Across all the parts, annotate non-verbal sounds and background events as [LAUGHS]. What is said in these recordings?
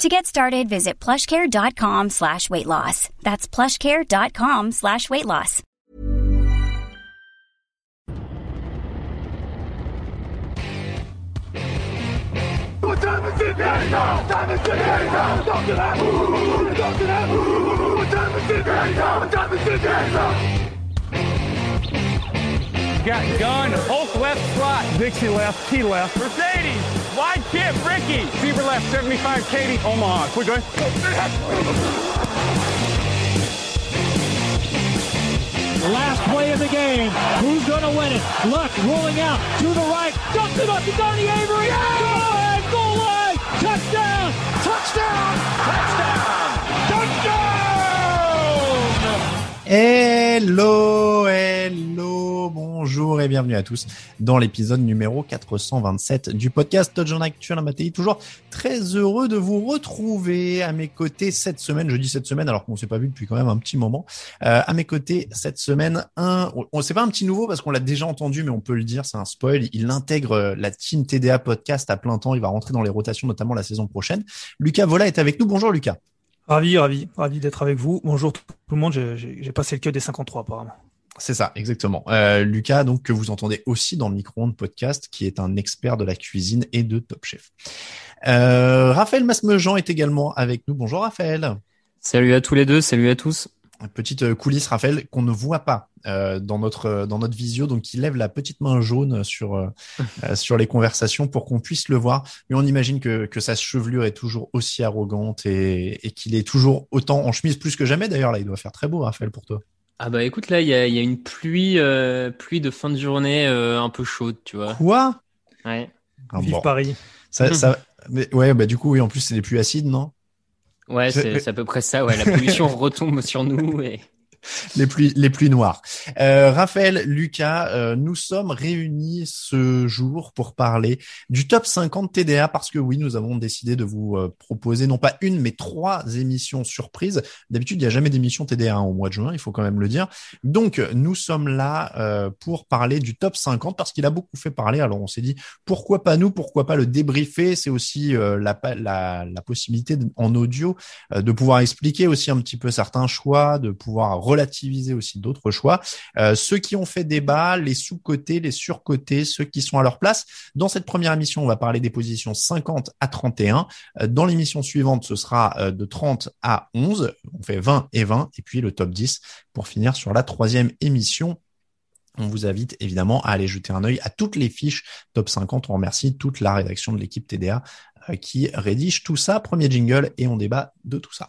To get started, visit plushcare.com slash weight loss. That's plushcare.com slash weight loss. What time is it? Got gun, Hulk left slot, Dixie left, T left, Mercedes, wide chip, Ricky, Fever left, 75, Katie, Omaha. Quick going. Last play of the game. Who's going to win it? Luck rolling out to the right. Dumps it up to Donnie Avery. Go ahead, goal line. Touchdown. Touchdown. Touchdown. Hello, hello, bonjour et bienvenue à tous dans l'épisode numéro 427 du podcast Touchdown Actuel Matéi. Toujours très heureux de vous retrouver à mes côtés cette semaine. Je dis cette semaine alors qu'on s'est pas vu depuis quand même un petit moment. Euh, à mes côtés cette semaine, un, on sait pas un petit nouveau parce qu'on l'a déjà entendu, mais on peut le dire, c'est un spoil. Il intègre la team TDA podcast à plein temps. Il va rentrer dans les rotations, notamment la saison prochaine. Lucas Vola est avec nous. Bonjour Lucas. Ravi, ravi, ravi d'être avec vous. Bonjour tout le monde. J'ai passé le cut des 53 apparemment. C'est ça, exactement. Euh, Lucas, donc que vous entendez aussi dans le micro-ondes podcast, qui est un expert de la cuisine et de Top Chef. Euh, Raphaël Masmejean est également avec nous. Bonjour Raphaël. Salut à tous les deux, salut à tous. Petite coulisse, Raphaël, qu'on ne voit pas euh, dans notre dans notre visio, donc il lève la petite main jaune sur [LAUGHS] euh, sur les conversations pour qu'on puisse le voir. Mais on imagine que que sa chevelure est toujours aussi arrogante et, et qu'il est toujours autant en chemise plus que jamais. D'ailleurs là, il doit faire très beau, Raphaël, pour toi. Ah bah écoute là, il y a, y a une pluie euh, pluie de fin de journée euh, un peu chaude, tu vois. Quoi? Ouais. Ah, Vive bon. Paris. Ça, ça, [LAUGHS] mais ouais, bah du coup, oui, en plus c'est des pluies acides, non? Ouais, c'est à peu près ça. Ouais, la pollution [LAUGHS] retombe sur nous et les pluies, les pluies noires. Euh, Raphaël, Lucas, euh, nous sommes réunis ce jour pour parler du top 50 TDA parce que oui, nous avons décidé de vous euh, proposer non pas une mais trois émissions surprises. D'habitude, il n'y a jamais d'émission TDA hein, au mois de juin, il faut quand même le dire. Donc, nous sommes là euh, pour parler du top 50 parce qu'il a beaucoup fait parler. Alors, on s'est dit pourquoi pas nous, pourquoi pas le débriefer? C'est aussi euh, la, la, la possibilité en audio de pouvoir expliquer aussi un petit peu certains choix, de pouvoir relativiser aussi d'autres choix. Euh, ceux qui ont fait débat, les sous-cotés, les surcotés, ceux qui sont à leur place. Dans cette première émission, on va parler des positions 50 à 31. Euh, Dans l'émission suivante, ce sera euh, de 30 à 11. On fait 20 et 20. Et puis le top 10 pour finir sur la troisième émission. On vous invite évidemment à aller jeter un œil à toutes les fiches top 50. On remercie toute la rédaction de l'équipe TDA qui rédige tout ça. Premier jingle et on débat de tout ça.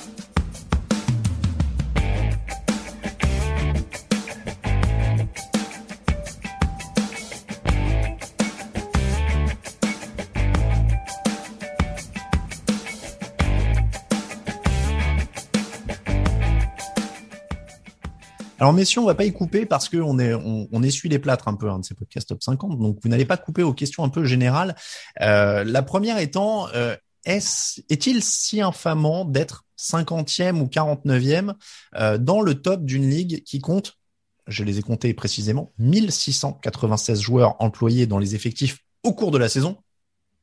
Alors messieurs, on va pas y couper parce que on est on, on essuie les plâtres un peu hein, de ces podcasts top 50. Donc vous n'allez pas couper aux questions un peu générales. Euh, la première étant euh, est-ce est-il si infamant d'être 50e ou 49e euh, dans le top d'une ligue qui compte je les ai comptés précisément 1696 joueurs employés dans les effectifs au cours de la saison?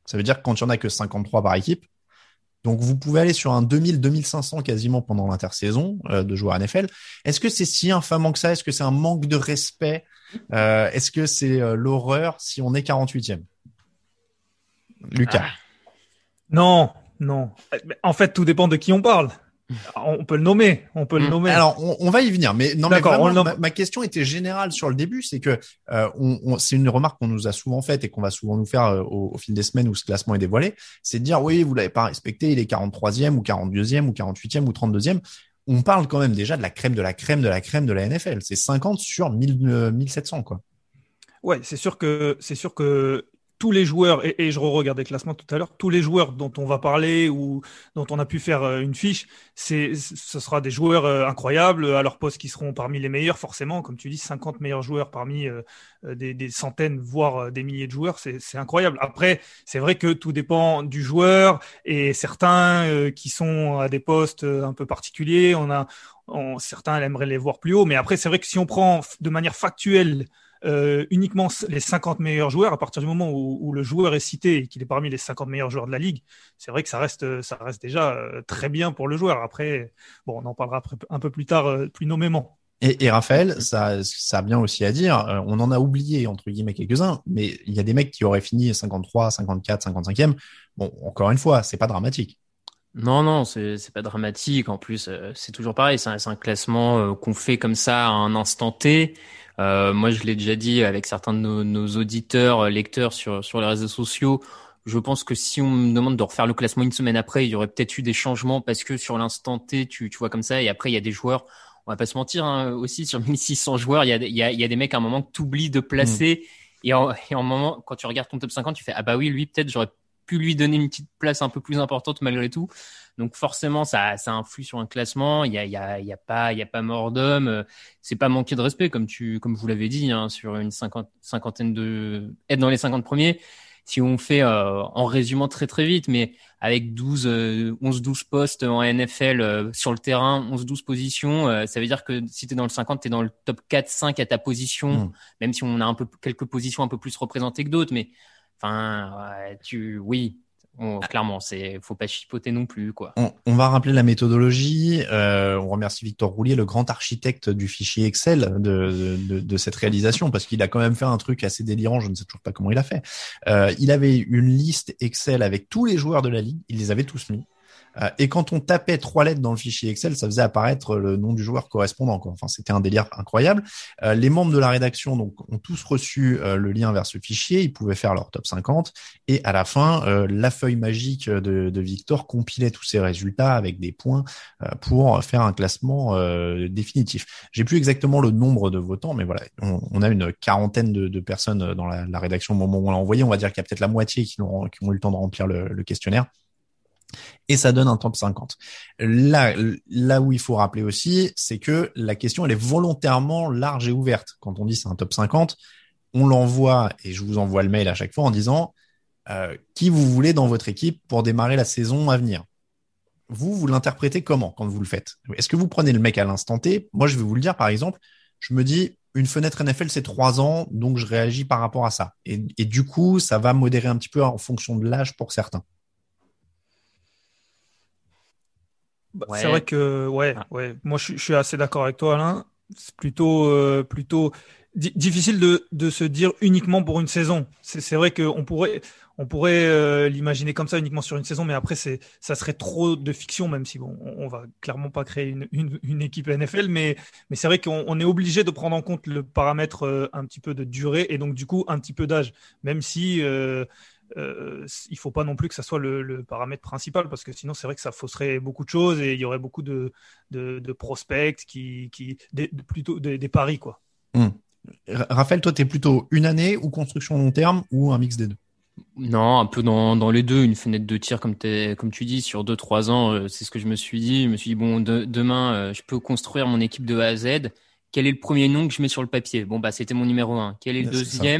Ça veut dire que quand il y en a que 53 par équipe, donc vous pouvez aller sur un 2000-2500 quasiment pendant l'intersaison euh, de joueurs NFL. Est-ce que c'est si infamant que ça? Est-ce que c'est un manque de respect? Euh, Est-ce que c'est euh, l'horreur si on est 48e Lucas. Non, Non. En fait, tout dépend de qui on parle. On peut le nommer, on peut le Mm. nommer. Alors, on, on va y venir, mais non, mais vraiment, on le nomme. ma, ma question était générale sur le début, c'est que euh, on, on- c'est une remarque qu'on nous a souvent faite et qu'on va souvent nous faire euh, au, au fil des semaines où ce classement est dévoilé, c'est de dire oui, vous l'avez pas respecté, il est 43e ou 42e ou 48e ou 32e. On parle quand même déjà de la crème de la crème de la crème de la NFL. C'est 50 sur 1000, euh, 1700 quoi. Ouais, c'est sûr que c'est sûr que tous les joueurs et, je re-regardais le classement tout à l'heure, tous les joueurs dont on va parler ou dont on a pu faire euh, une fiche, c'est ce sera des joueurs euh, incroyables à leur poste qui seront parmi les meilleurs forcément, comme tu dis, 50 meilleurs joueurs parmi euh, des, centaines voire des milliers de joueurs, c'est c'est incroyable. Après, c'est vrai que tout dépend du joueur et certains qui sont à des postes un peu particuliers, on a certains aimeraient les voir plus haut, mais après c'est vrai que si on prend de manière factuelle euh, uniquement les 50 meilleurs joueurs, à partir du moment où, où le joueur est cité et qu'il est parmi les 50 meilleurs joueurs de la ligue, c'est vrai que ça reste, ça reste déjà euh, très bien pour le joueur. Après, bon, on en parlera un peu plus tard, euh, plus nommément. Et, et Raphaël, ça, ça a bien aussi à dire. euh, on en a oublié entre guillemets quelques-uns, mais il y a des mecs qui auraient fini 53, 54, 55e. Bon, encore une fois, c'est pas dramatique. Non, non, c'est pas dramatique. En plus, euh, c'est toujours pareil. C'est un, classement euh, qu'on fait comme ça à un instant T. Euh, moi, je l'ai déjà dit avec certains de nos, nos auditeurs, euh, lecteurs sur sur les réseaux sociaux. Je pense que si on me demande de refaire le classement une semaine après, il y aurait peut-être eu des changements parce que sur l'instant T, tu tu vois comme ça. Et après, il y a des joueurs. On va pas se mentir hein, aussi sur [LAUGHS] 1600 joueurs, il y a y a il y a des mecs à un moment que tu oublies de placer. Et en, et en moment, quand tu regardes ton top 50, tu fais ah bah oui, lui peut-être j'aurais pu lui donner une petite place un peu plus importante malgré tout. Donc forcément, ça, ça influe sur un classement. Il y a, il y a, il y a pas, il y a pas mort d'homme. C'est pas manquer de respect, comme tu, comme vous l'avez dit, hein, sur une cinquante, cinquantaine de, être dans les 50 premiers. Si on fait euh, en résumant très très vite, mais avec 12, euh, 11, 12 postes en NFL euh, sur le terrain, 11, 12 positions, euh, ça veut dire que si tu es dans le 50, tu es dans le top 4, 5 à ta position, Mm. même si on a un peu quelques positions un peu plus représentées que d'autres, mais enfin, ouais, tu, oui, on- clairement, c'est, faut pas chipoter non plus, quoi. On, on va rappeler la méthodologie. Euh, on remercie Victor Roulier, le grand architecte du fichier Excel de, de, de cette réalisation, parce qu'il a quand même fait un truc assez délirant. Je ne sais toujours pas comment il a fait. Euh, il avait une liste Excel avec tous les joueurs de la ligue. Il les avait tous mis. Euh, et quand on tapait trois lettres dans le fichier Excel, ça faisait apparaître le nom du joueur correspondant. Enfin, c'était un délire incroyable. Euh, les membres de la rédaction donc ont tous reçu euh, le lien vers ce fichier. Ils pouvaient faire leur top 50. Et à la fin, la feuille magique de, Victor compilait tous ces résultats avec des points pour faire un classement définitif. J'ai plus exactement le nombre de votants, mais voilà, on, a une quarantaine de, personnes dans la, rédaction au moment où on l'a envoyé. On va dire qu'il y a peut-être la moitié qui ont, eu le temps de remplir le questionnaire et ça donne un top 50. Là, où il faut rappeler aussi, c'est que la question, elle est volontairement large et ouverte. Quand on dit c'est un top 50, on l'envoie, et je vous envoie le mail à chaque fois en disant euh, qui vous voulez dans votre équipe pour démarrer la saison à venir? Vous, vous l'interprétez comment quand vous le faites? Est-ce que vous prenez le mec à l'instant T? Moi, je vais vous le dire, par exemple, je me dis, une fenêtre NFL, c'est trois ans, donc je réagis par rapport à ça. Et du coup, ça va modérer un petit peu en fonction de l'âge pour certains. Bah, Ouais. C'est vrai que ouais, Ah. ouais. Moi, je, suis- je suis assez d'accord avec toi, Alain. C'est plutôt, euh, plutôt di- difficile de, de se dire uniquement pour une saison. C'est vrai qu'on pourrait, on pourrait euh, l'imaginer comme ça uniquement sur une saison, mais après, c'est, ça serait trop de fiction, même si bon, on, on va clairement pas créer une, une, une équipe NFL, mais, mais c'est vrai qu'on on est obligé de prendre en compte le paramètre euh, un petit peu de durée et donc du coup un petit peu d'âge, même si euh, il faut pas non plus que ça soit le, le paramètre principal parce que sinon c'est vrai que ça fausserait beaucoup de choses et il y aurait beaucoup de, de, de prospects qui, qui des, de- plutôt des, des paris quoi. R- Raphaël, toi, t'es plutôt une année ou construction long terme ou un mix des deux? Non, un peu dans, dans les deux, une fenêtre de tir comme, t'es- comme tu dis, sur deux trois ans, euh, c'est ce que je me suis dit. Je me suis dit, bon, de- demain, euh, je peux construire mon équipe de A à Z. Quel est le premier nom que je mets sur le papier? Bon, bah, c'était mon numéro un. Quel est le ça.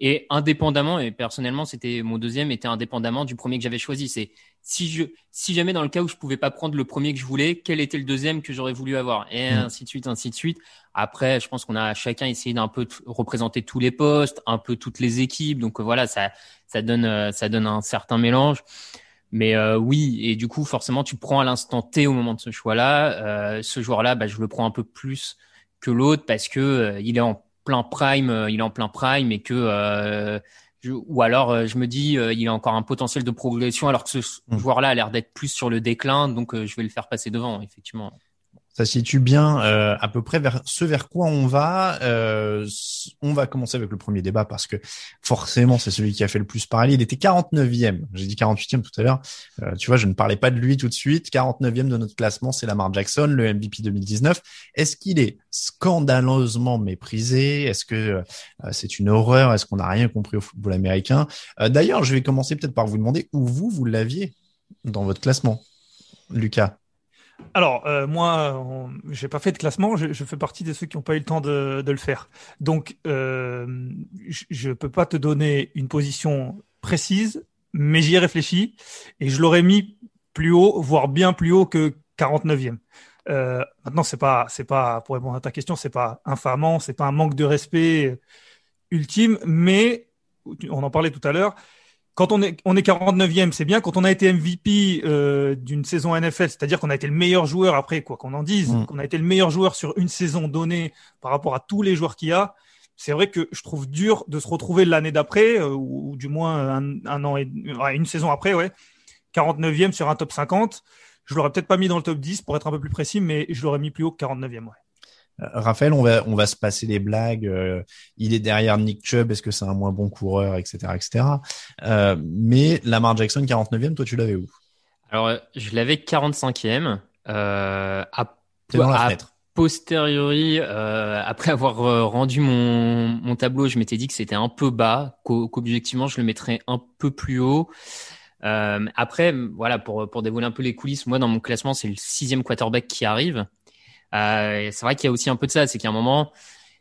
Et indépendamment, et personnellement, c'était mon deuxième était indépendamment du premier que j'avais choisi. C'est si je, si jamais dans le cas où je pouvais pas prendre le premier que je voulais, quel était le deuxième que j'aurais voulu avoir? Et Mm. ainsi de suite, ainsi de suite. Après, je pense qu'on a chacun essayé d'un peu représenter tous les postes, un peu toutes les équipes. Donc euh, voilà, ça, ça donne, euh, ça donne un certain mélange. Mais euh, oui, et du coup, forcément, tu prends à l'instant T au moment de ce choix-là. Euh, ce joueur-là, bah, je le prends un peu plus que l'autre parce que euh, il est en plein prime, euh, il est en plein prime et que euh, ou alors je me dis il a encore un potentiel de progression alors que ce Mm. joueur-là a l'air d'être plus sur le déclin, donc je vais le faire passer devant effectivement. Ça situe bien euh, à peu près vers ce vers quoi on va. Euh, on va commencer avec le premier débat parce que forcément c'est celui qui a fait le plus parler. Il était 49e. J'ai dit 48e tout à l'heure. Euh, tu vois, je ne parlais pas de lui tout de suite. 49e de notre classement, c'est Lamar Jackson, le MVP 2019. Est-ce qu'il est scandaleusement méprisé? Est-ce que euh, c'est une horreur? Est-ce qu'on n'a rien compris au football américain? D'ailleurs, je vais commencer peut-être par vous demander où vous vous l'aviez dans votre classement, Lucas? Alors, euh, moi, j'ai pas fait de classement, je, je, fais partie de ceux qui n'ont pas eu le temps de, de le faire. Donc, euh, je ne peux pas te donner une position précise, mais j'y ai réfléchi et je l'aurais mis plus haut, voire bien plus haut que 49e. Euh, maintenant, c'est pas, c'est pas, pour répondre à ta question, c'est pas infamant, c'est pas un manque de respect ultime, mais on en parlait tout à l'heure, quand on est, on est 49e, c'est bien. Quand on a été MVP euh, d'une saison NFL, c'est-à-dire qu'on a été le meilleur joueur après, quoi qu'on en dise, mmh. qu'on a été le meilleur joueur sur une saison donnée par rapport à tous les joueurs qu'il y a, c'est vrai que je trouve dur de se retrouver l'année d'après, euh, ou, ou, du moins un, un, an et ouais, une saison après, ouais, 49e sur un top 50. Je l'aurais peut-être pas mis dans le top 10 pour être un peu plus précis, mais je l'aurais mis plus haut que 49e, ouais. Euh, Raphaël, on va on va se passer les blagues. Euh, il est derrière Nick Chubb, est-ce que c'est un moins bon coureur, etc., etc. Euh, mais Lamar Jackson 49e, toi tu l'avais où? Alors je l'avais 45e. Euh, à, dans la à fenêtre. posteriori, après avoir rendu mon mon tableau, je m'étais dit que c'était un peu bas, qu'objectivement je le mettrais un peu plus haut. Après, voilà, pour pour dévoiler un peu les coulisses, moi dans mon classement c'est le sixième quarterback qui arrive. Euh, c'est vrai qu'il y a aussi un peu de ça, c'est qu'à un moment,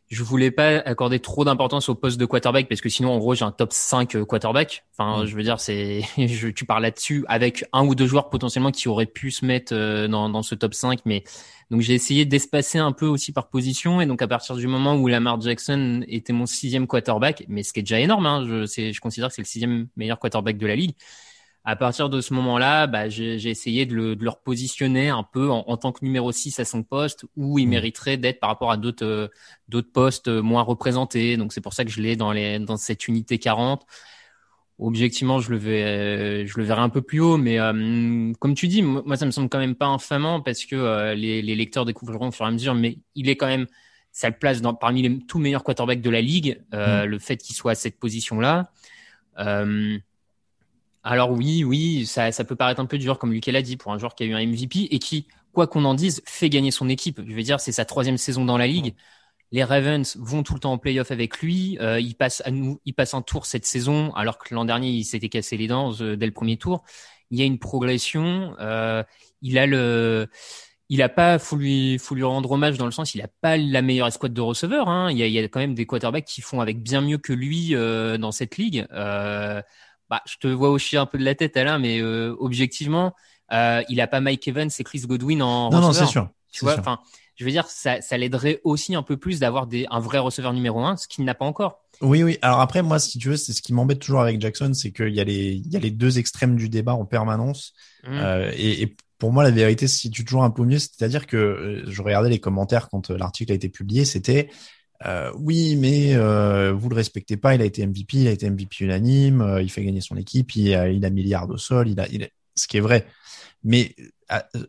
je voulais pas accorder trop d'importance au poste de quarterback parce que sinon, en gros, j'ai un top 5 quarterback. Enfin, mmh. je veux dire, c'est, [LAUGHS] je, tu parles là-dessus avec un ou deux joueurs potentiellement qui auraient pu se mettre dans, dans ce top 5, mais donc j'ai essayé d'espacer un peu aussi par position et donc à partir du moment où Lamar Jackson était mon sixième quarterback, mais ce qui est déjà énorme, hein, je, je considère que c'est le sixième meilleur quarterback de la ligue à partir de ce moment-là, bah, j'ai essayé de le, de le repositionner un peu en, en, tant que numéro 6 à son poste où il mériterait d'être par rapport à d'autres euh, d'autres postes moins représentés. Donc c'est pour ça que je l'ai dans les dans cette unité 40. Objectivement, je le vais je le verrai un peu plus haut, mais euh, comme tu dis, moi ça me semble quand même pas infamant parce que euh, les, les lecteurs découvriront au fur et à mesure, mais il est quand même ça le place dans, parmi les tout meilleurs quarterbacks de la ligue. Euh, mmh. Le fait qu'il soit à cette position-là. Euh, alors oui, oui, ça, ça peut paraître un peu dur, comme Lucas l'a dit, pour un joueur qui a eu un MVP et qui, quoi qu'on en dise, fait gagner son équipe. Je veux dire, c'est sa troisième saison dans la ligue. Les Ravens vont tout le temps en playoff avec lui. Euh, il passe à nous, il passe un tour cette saison, alors que l'an dernier il s'était cassé les dents euh, dès le premier tour. Il y a une progression. Euh, il a le, il a pas, faut lui, faut lui rendre hommage dans le sens, il a pas la meilleure escouade de receveurs. Hein. Il, y a, il y a quand même des quarterbacks qui font avec bien mieux que lui euh, dans cette ligue. Euh, bah, je te vois hocher un peu de la tête, Alain, mais euh, objectivement, euh, il a pas Mike Evans et Chris Godwin en non, receveur. non, c'est sûr. Tu vois, enfin, je veux dire, ça, ça l'aiderait aussi un peu plus d'avoir un vrai receveur numéro un, ce qu'il n'a pas encore. Oui, oui. Alors après, moi, si tu veux, c'est ce qui m'embête toujours avec Jackson, c'est qu'il y a les il y a les deux extrêmes du débat en permanence. Mmh. Euh, et, et, pour moi, la vérité se situe toujours un peu mieux. C'est-à-dire que je regardais les commentaires quand l'article a été publié, c'était euh, oui, mais euh, vous le respectez pas. Il a été MVP, il a été MVP unanime. Euh, il fait gagner son équipe. Il a, il a milliards au sol. Il ce qui est vrai. Mais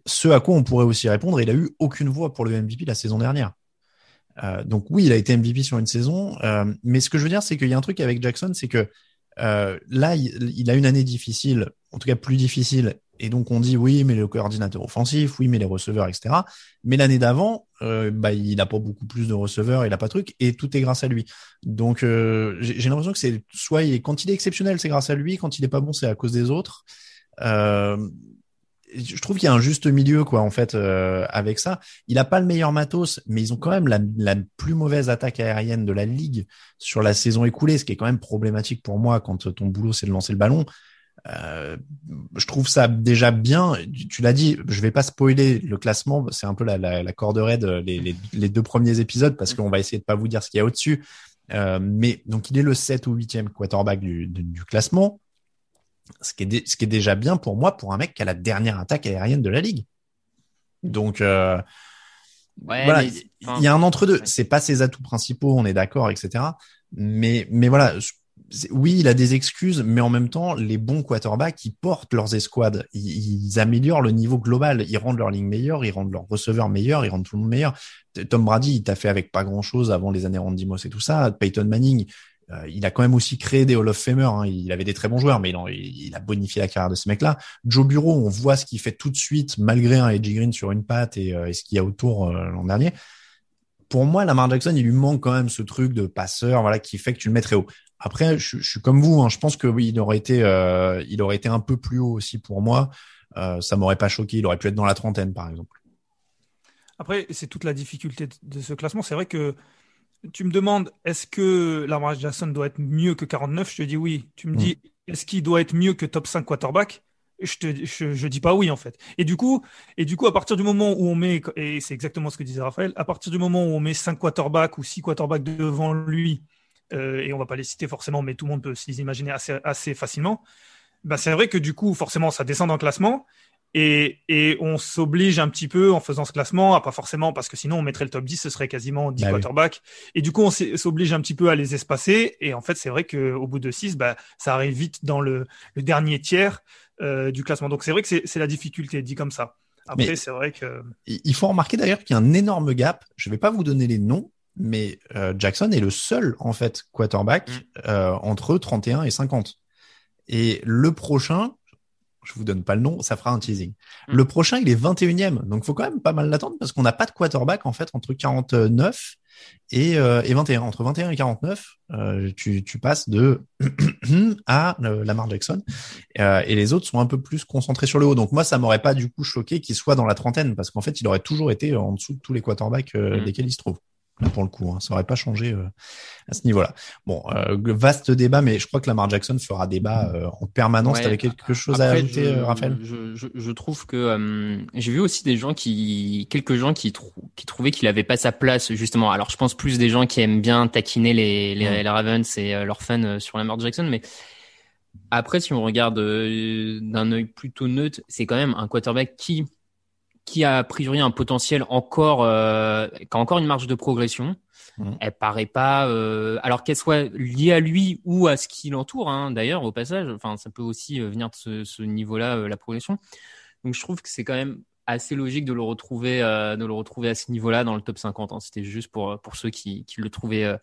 ce à quoi on pourrait aussi répondre, il a eu aucune voix pour le MVP la saison dernière. Donc oui, il a été MVP sur une saison. Mais ce que je veux dire, c'est qu'il y a un truc avec Jackson, c'est que là, il, a une année difficile, en tout cas plus difficile. Et donc on dit oui, mais le coordinateur offensif, oui, mais les receveurs, etc. Mais l'année d'avant, euh, bah, il n'a pas beaucoup plus de receveurs, il n'a pas de truc, et tout est grâce à lui. Donc euh, j'ai l'impression que c'est soit il est, quand il est exceptionnel, c'est grâce à lui, quand il est pas bon, c'est à cause des autres. Euh, je trouve qu'il y a un juste milieu, quoi, en fait, euh, avec ça. Il a pas le meilleur matos, mais ils ont quand même la, plus mauvaise attaque aérienne de la ligue sur la saison écoulée, ce qui est quand même problématique pour moi quand ton boulot c'est de lancer le ballon. Euh, je trouve ça déjà bien. Tu l'as dit, je vais pas spoiler le classement. C'est un peu la, la, la corde raide les, les, les, deux premiers épisodes parce qu'on va essayer de pas vous dire ce qu'il y a au-dessus. Euh, mais donc il est le 7 ou 8e quarterback du, du, du classement, ce qui, est de, ce qui est déjà bien pour moi pour un mec qui a la dernière attaque aérienne de la ligue. Donc euh, ouais, voilà, mais, il y a un entre deux. C'est pas ses atouts principaux, on est d'accord, etc. Mais mais voilà oui, il a des excuses, mais en même temps, les bons quarterbacks, ils portent leurs escouades, ils, améliorent le niveau global, ils rendent leur ligne meilleure, ils rendent leurs receveurs meilleurs, ils rendent tout le monde meilleur. Tom Brady, il t'a fait avec pas grand chose avant les années Randy Moss et tout ça. Peyton Manning, euh, il a quand même aussi créé des Hall of Famer. Hein. Il avait des très bons joueurs, mais il, a bonifié la carrière de ce mec-là. Joe Bureau, on voit ce qu'il fait tout de suite, malgré un Edgy Green sur une patte et, euh, et ce qu'il y a autour euh, l'an dernier. Pour moi, Lamar Jackson, il lui manque quand même ce truc de passeur, voilà, qui fait que tu le mettrais haut. Après, je, je suis comme vous. Hein. Je pense que oui, il aurait été, il aurait été un peu plus haut aussi pour moi. ça m'aurait pas choqué. Il aurait pu être dans la trentaine, par exemple. Après, c'est toute la difficulté de ce classement. C'est vrai que tu me demandes est-ce que Lamar Jackson doit être mieux que 49 Je te dis oui. Tu me dis mm. est-ce qu'il doit être mieux que top 5 quarterback? Je te je, dis pas oui en fait. Et du coup et du coup à partir du moment où on met et c'est exactement ce que disait Raphaël, à partir du moment où on met 5 quarterbacks ou 6 quarterbacks devant lui euh, et on va pas les citer forcément mais tout le monde peut s'y imaginer assez assez facilement. Bah c'est vrai que du coup forcément ça descend dans le classement et, et on s'oblige un petit peu en faisant ce classement, pas forcément parce que sinon on mettrait le top 10, ce serait quasiment 10 bah quarterbacks. Et du coup, on s'oblige un petit peu à les espacer. Et en fait, c'est vrai qu'au bout de 6, bah, ça arrive vite dans le, le dernier tiers euh, du classement. Donc c'est vrai que c'est la difficulté, dit comme ça. Après, c'est vrai que. Il faut remarquer d'ailleurs qu'il y a un énorme gap. Je vais pas vous donner les noms, mais euh, Jackson est le seul, en fait, quarterback mm. euh, entre 31 et 50. Et le prochain, je vous donne pas le nom, ça fera un teasing. Hmm. Le prochain, il est 21e, donc faut quand même pas mal l'attendre parce qu'on n'a pas de quarterback en fait entre 49 et, euh, et 21. Entre 21 et 49, euh, tu, tu passes de [CLEARS THROAT] à euh, Lamar Jackson euh, et les autres sont un peu plus concentrés sur le haut. Donc moi, ça m'aurait pas du coup choqué qu'il soit dans la trentaine parce qu'en fait, il aurait toujours été en dessous de tous les quarterbacks hmm. desquels il se trouve pour le coup. Hein. Ça aurait pas changé euh, à ce niveau-là. Bon, euh, vaste débat, mais je crois que Lamar Jackson fera débat euh, en permanence. Ouais, T'avais quelque chose à ajouter, je, Raphaël? je, je, je, trouve que j'ai vu aussi des gens qui, quelques gens qui, trou qui trouvaient qu'il avait pas sa place justement. Alors je pense plus des gens qui aiment bien taquiner les, les, les Ravens et leurs fans sur Lamar Jackson, mais après si on regarde d'un œil plutôt neutre, c'est quand même un quarterback qui qui a a priori un potentiel encore, euh, qui a encore une marge de progression. Mmh. Elle paraît pas, euh, alors qu'elle soit liée à lui ou à ce qui l'entoure, hein, d'ailleurs au passage. Enfin, ça peut aussi euh, venir de ce, ce niveau-là, euh, la progression. Donc je trouve que c'est quand même assez logique de le retrouver, euh, de le retrouver à ce niveau-là dans le top 50. Hein. C'était juste pour pour ceux qui, qui le trouvaient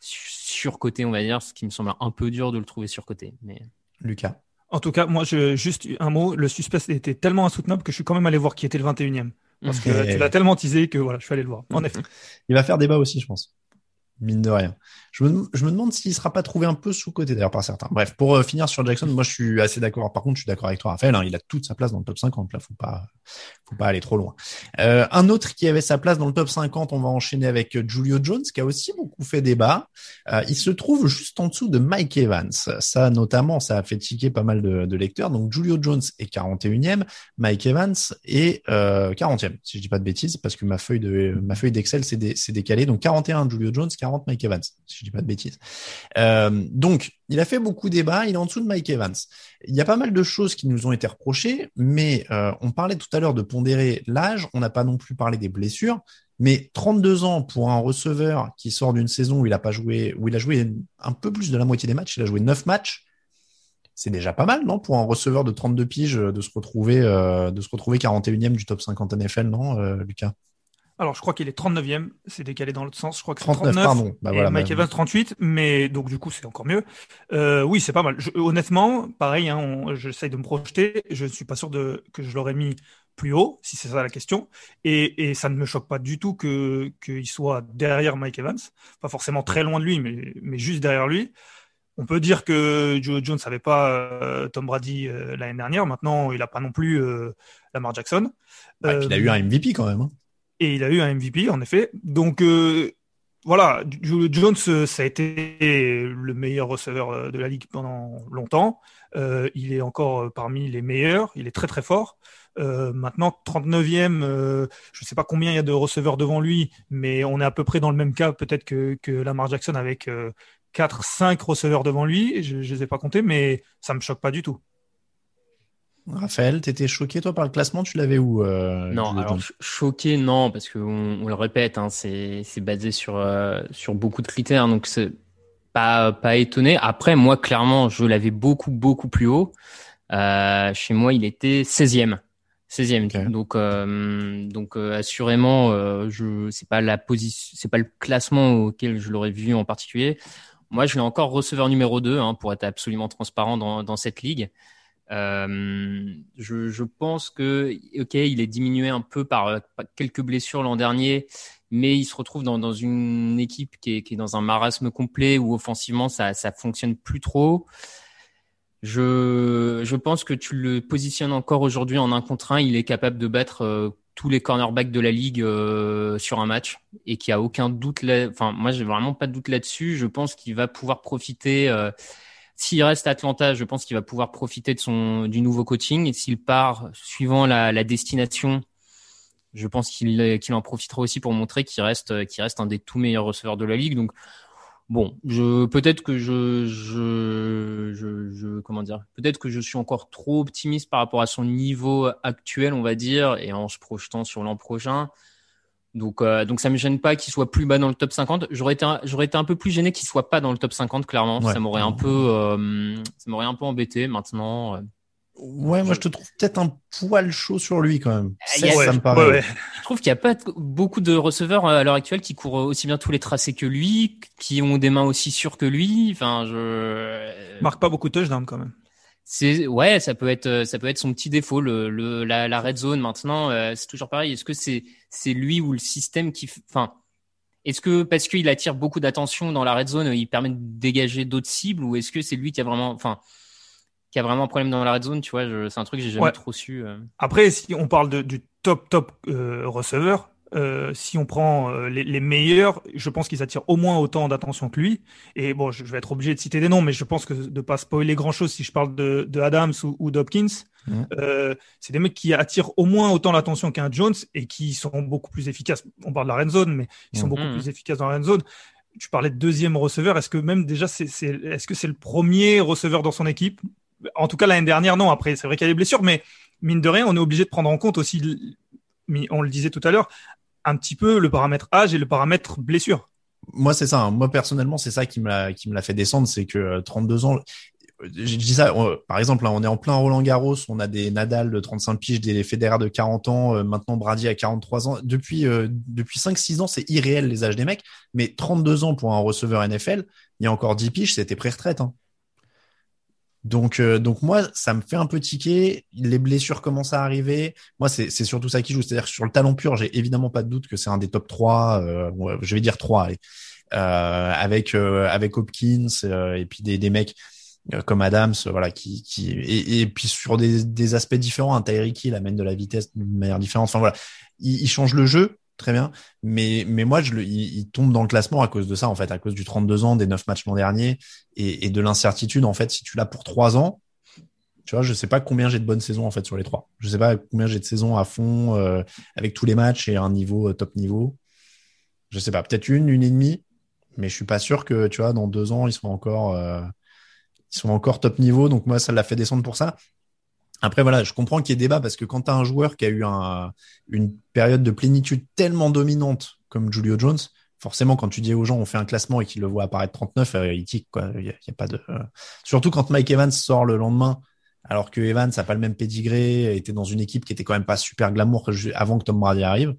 surcoté, on va dire, ce qui me semble un peu dur de le trouver surcoté. Mais Lucas. En tout cas, moi, je, juste un mot. Le suspense était tellement insoutenable que je suis quand même allé voir qui était le 21e. Parce que tu l'as tellement teasé que voilà, je suis allé le voir. En effet. Il va faire débat aussi, je pense mine de rien. Je me, je me demande s'il sera pas trouvé un peu sous-côté d'ailleurs par certains. Bref, pour euh, finir sur Jackson, moi je suis assez d'accord. Par contre, je suis d'accord avec toi, Raphaël. Hein, il a toute sa place dans le top 50. Là, faut pas, faut pas aller trop loin. Euh, un autre qui avait sa place dans le top 50, on va enchaîner avec euh, Julio Jones, qui a aussi beaucoup fait débat. Euh, il se trouve juste en dessous de Mike Evans. Ça, notamment, ça a fait tiquer pas mal de, lecteurs. Donc Julio Jones est 41e, Mike Evans est 40e, si je dis pas de bêtises, parce que ma feuille de d'Excel s'est dé, décalée. Donc 41 Julio Jones, 40 Mike Evans, si je dis pas de bêtises. Euh, donc, il a fait beaucoup de débats, il est en dessous de Mike Evans. Il y a pas mal de choses qui nous ont été reprochées, mais euh, on parlait tout à l'heure de pondérer l'âge, on n'a pas non plus parlé des blessures, mais 32 ans pour un receveur qui sort d'une saison où il a pas joué, où il a joué un peu plus de la moitié des matchs, il a joué 9 matchs, c'est déjà pas mal, non, pour un receveur de 32 piges de se retrouver, euh, de se retrouver 41e du top 50 NFL, non, euh, Lucas? Alors, je crois qu'il est 39e, c'est décalé dans l'autre sens. Je crois que c'est 39, 39 pardon. Bah, voilà, Mike Evans 38, mais donc du coup c'est encore mieux. Euh, oui, c'est pas mal. Je, honnêtement, pareil, hein, j'essaye de me projeter. Je ne suis pas sûr de que je l'aurais mis plus haut, si c'est ça la question. Et, et, ça ne me choque pas du tout que qu'il soit derrière Mike Evans, pas forcément très loin de lui, mais mais juste derrière lui. On peut dire que Joe Jones n'avait pas euh, Tom Brady euh, l'année dernière. Maintenant, il n'a pas non plus euh, Lamar Jackson. Ah, il a eu un MVP quand même. Hein et il a eu un MVP en effet. Donc euh, voilà, Jones, euh, ça a été le meilleur receveur euh, de la ligue pendant longtemps. Il est encore parmi les meilleurs. Il est très très fort. Maintenant, 39e, euh, je ne sais pas combien il y a de receveurs devant lui, mais on est à peu près dans le même cas peut-être que, que Lamar Jackson avec 4-5 receveurs devant lui. Je ne les ai pas comptés, mais ça me choque pas du tout. Raphaël, t'étais choqué toi par le classement? Tu l'avais où euh, Non, alors choqué non, parce qu'on on le répète, hein, c'est basé sur euh, sur beaucoup de critères, donc pas pas étonné. Après, moi, clairement, je l'avais beaucoup beaucoup plus haut. Euh, chez moi, il était 16e. 16e. Donc, donc assurément, je c'est pas la position, c'est pas le classement auquel je l'aurais vu en particulier. Moi, je l'ai encore receveur numéro 2 hein, pour être absolument transparent dans, dans cette ligue. Euh, je, je, pense que ok, il est diminué un peu par, par quelques blessures l'an dernier, mais il se retrouve dans, dans une équipe qui est, qui est, dans un marasme complet où offensivement ça ça fonctionne plus trop. Je, je pense que tu le positionnes encore aujourd'hui en un contre un. Il est capable de battre euh, tous les cornerbacks de la ligue euh, sur un match et qu'il n'y a aucun doute là. Enfin, moi, j'ai vraiment pas de doute là-dessus. Je pense qu'il va pouvoir profiter. Euh, s'il reste à Atlanta, je pense qu'il va pouvoir profiter du nouveau coaching. Et s'il part suivant la, destination, je pense qu'il en profitera aussi pour montrer qu'il reste un des tout meilleurs receveurs de la ligue. Donc Bon, peut-être que peut-être que je suis encore trop optimiste par rapport à son niveau actuel, on va dire, et en se projetant sur l'an prochain. Donc, euh, donc ça me gêne pas qu'il soit plus bas dans le top 50. J'aurais été, j'aurais été un peu plus gêné qu'il soit pas dans le top 50, clairement. Ouais. Ça m'aurait un peu, euh, ça m'aurait un peu embêté. Maintenant, euh, Ouais, moi je te trouve peut-être un poil chaud sur lui quand même. Ça, ouais, ça me paraît. Ouais, je trouve qu'il n'y a pas beaucoup de receveurs à l'heure actuelle qui courent aussi bien tous les tracés que lui, qui ont des mains aussi sûres que lui. Enfin, je marque pas beaucoup de touchdowns quand même. C'est ouais, ça peut être ça peut être son petit défaut le, le la, la red zone maintenant. Euh, c'est toujours pareil. Est-ce que c'est c'est lui ou le système qui, enfin, est-ce que parce qu'il attire beaucoup d'attention dans la red zone, il permet de dégager d'autres cibles ou est-ce que c'est lui qui a vraiment, enfin qui a vraiment un problème dans la red zone, tu vois, c'est un truc que j'ai jamais ouais. trop su. Euh. Après, si on parle de, du top top euh, receveur, euh, si on prend euh, les, les, meilleurs, je pense qu'ils attirent au moins autant d'attention que lui. Et bon, je, je, vais être obligé de citer des noms, mais je pense que de pas spoiler grand chose si je parle de, de Adams ou, ou d'Hopkins, mmh. c'est des mecs qui attirent au moins autant l'attention qu'un Jones et qui sont beaucoup plus efficaces. On parle de la red zone, mais ils sont mmh. beaucoup plus efficaces dans la red zone. Tu parlais de deuxième receveur. Est-ce que même déjà, c'est, est-ce que c'est le premier receveur dans son équipe? En tout cas l'année dernière, non. Après, c'est vrai qu'il y a des blessures, mais mine de rien, on est obligé de prendre en compte aussi, on le disait tout à l'heure, un petit peu le paramètre âge et le paramètre blessure. Moi, c'est ça. Hein. Moi, personnellement, c'est ça qui me l'a qui me l'a fait descendre, c'est que 32 euh, ans. Je dis ça, par exemple, là, on est en plein Roland Garros, on a des Nadal de 35 piges, des Federer de 40 ans, euh, maintenant Brady à 43 ans. Depuis euh, depuis 5-6 ans, c'est irréel les âges des mecs, mais 32 ans pour un receveur NFL, il y a encore 10 piges, c'était pré-retraite. Hein. Donc, euh, donc moi, ça me fait un peu tiquer. Les blessures commencent à arriver. Moi, c'est surtout ça qui joue. C'est-à-dire sur le talent pur, j'ai évidemment pas de doute que c'est un des top 3. Euh, je vais dire 3, allez. Euh, avec euh, avec Hopkins euh, et puis des, des mecs comme Adams, voilà, qui et, puis sur des, aspects différents. Un Tyreek Hill amène de la vitesse d'une manière différente. Enfin voilà, il, il change le jeu très bien. Mais, moi, je il, tombe dans le classement à cause de ça, en fait, à cause du 32 ans, des 9 matchs l'an dernier et, de l'incertitude. En fait, si tu l'as pour 3 ans, tu vois, je sais pas combien j'ai de bonnes saisons, en fait, sur les trois. Je sais pas combien j'ai de saisons à fond, euh, avec tous les matchs et un niveau euh, top niveau. Je sais pas, peut-être une, une et demie, mais je suis pas sûr que, tu vois, dans deux ans, ils sont encore, euh, ils sont encore top niveau. Donc moi, ça l'a fait descendre pour ça. Après, voilà, je comprends qu'il y ait débat parce que quand tu as un joueur qui a eu un, une période de plénitude tellement dominante comme Julio Jones, forcément, quand tu dis aux gens on fait un classement et qu'ils le voient apparaître 39, euh, il quoi. Il y, a, pas de. Euh... Surtout quand Mike Evans sort le lendemain, alors que Evans n'a pas le même pédigré, était dans une équipe qui était quand même pas super glamour avant que Tom Brady arrive.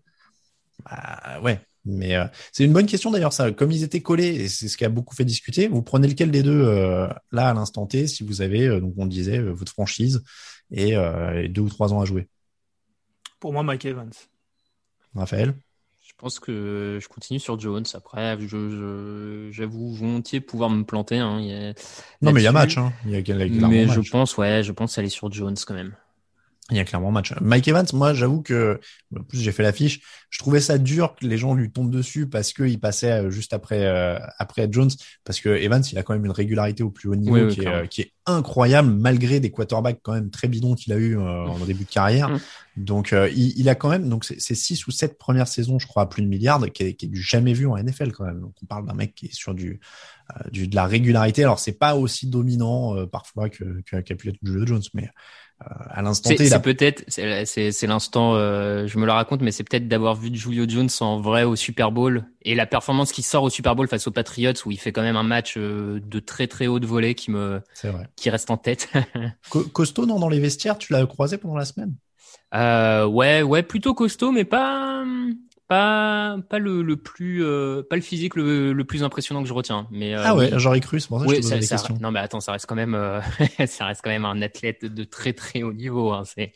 Bah, ouais. Mais euh, c'est une bonne question d'ailleurs, ça. Comme ils étaient collés, et c'est ce qui a beaucoup fait discuter, vous prenez lequel des deux là à l'instant T si vous avez, donc on disait, votre franchise et, euh, et, deux ou trois ans à jouer Pour moi, Mike Evans. Raphaël? Je pense que je continue sur Jones. Après, je, j'avoue volontiers pouvoir me planter. Hein. Il y a... Non, mais il y a match. Hein. Il y a, il y a mais match. je pense, ouais, je pense aller sur Jones quand même. Il y a clairement match. Mike Evans, moi, j'avoue que, en plus, j'ai fait l'affiche. Je trouvais ça dur que les gens lui tombent dessus parce qu'il passait euh, juste après, euh, après Jones. Parce que Evans, il a quand même une régularité au plus haut niveau oui, qui, est, euh, qui, est, incroyable, malgré des quarterbacks quand même très bidons qu'il a eu euh, en début de carrière. Mm. Donc, euh, il, il, a quand même, donc, c'est six ou sept premières saisons, je crois, à plus de milliards, qui est, qui est du jamais vu en NFL quand même. Donc, on parle d'un mec qui est sur du, du, de la régularité. Alors, c'est pas aussi dominant parfois que, que, qu pu Julio Jones, mais, à l'instant C'est T, il c'est a- peut-être, c'est l'instant, euh, je me le raconte, mais c'est peut-être d'avoir vu Julio Jones en vrai au Super Bowl et la performance qui sort au Super Bowl face aux Patriots où il fait quand même un match euh, de très très haut de volée qui me, vrai. qui reste en tête. [LAUGHS] Co- Costaud, non, dans les vestiaires, tu l'as croisé pendant la semaine? Euh, ouais, ouais, plutôt costaud, mais pas, pas, pas le, le plus, euh, pas le physique le, le plus impressionnant que je retiens. Mais euh, Ah ouais, j'aurais cru, c'est pour ça que je Oui, te posais ça- des ça- questions. non mais attends, ça reste quand même, euh, [LAUGHS] ça reste quand même un athlète de très très haut niveau. Hein, c'est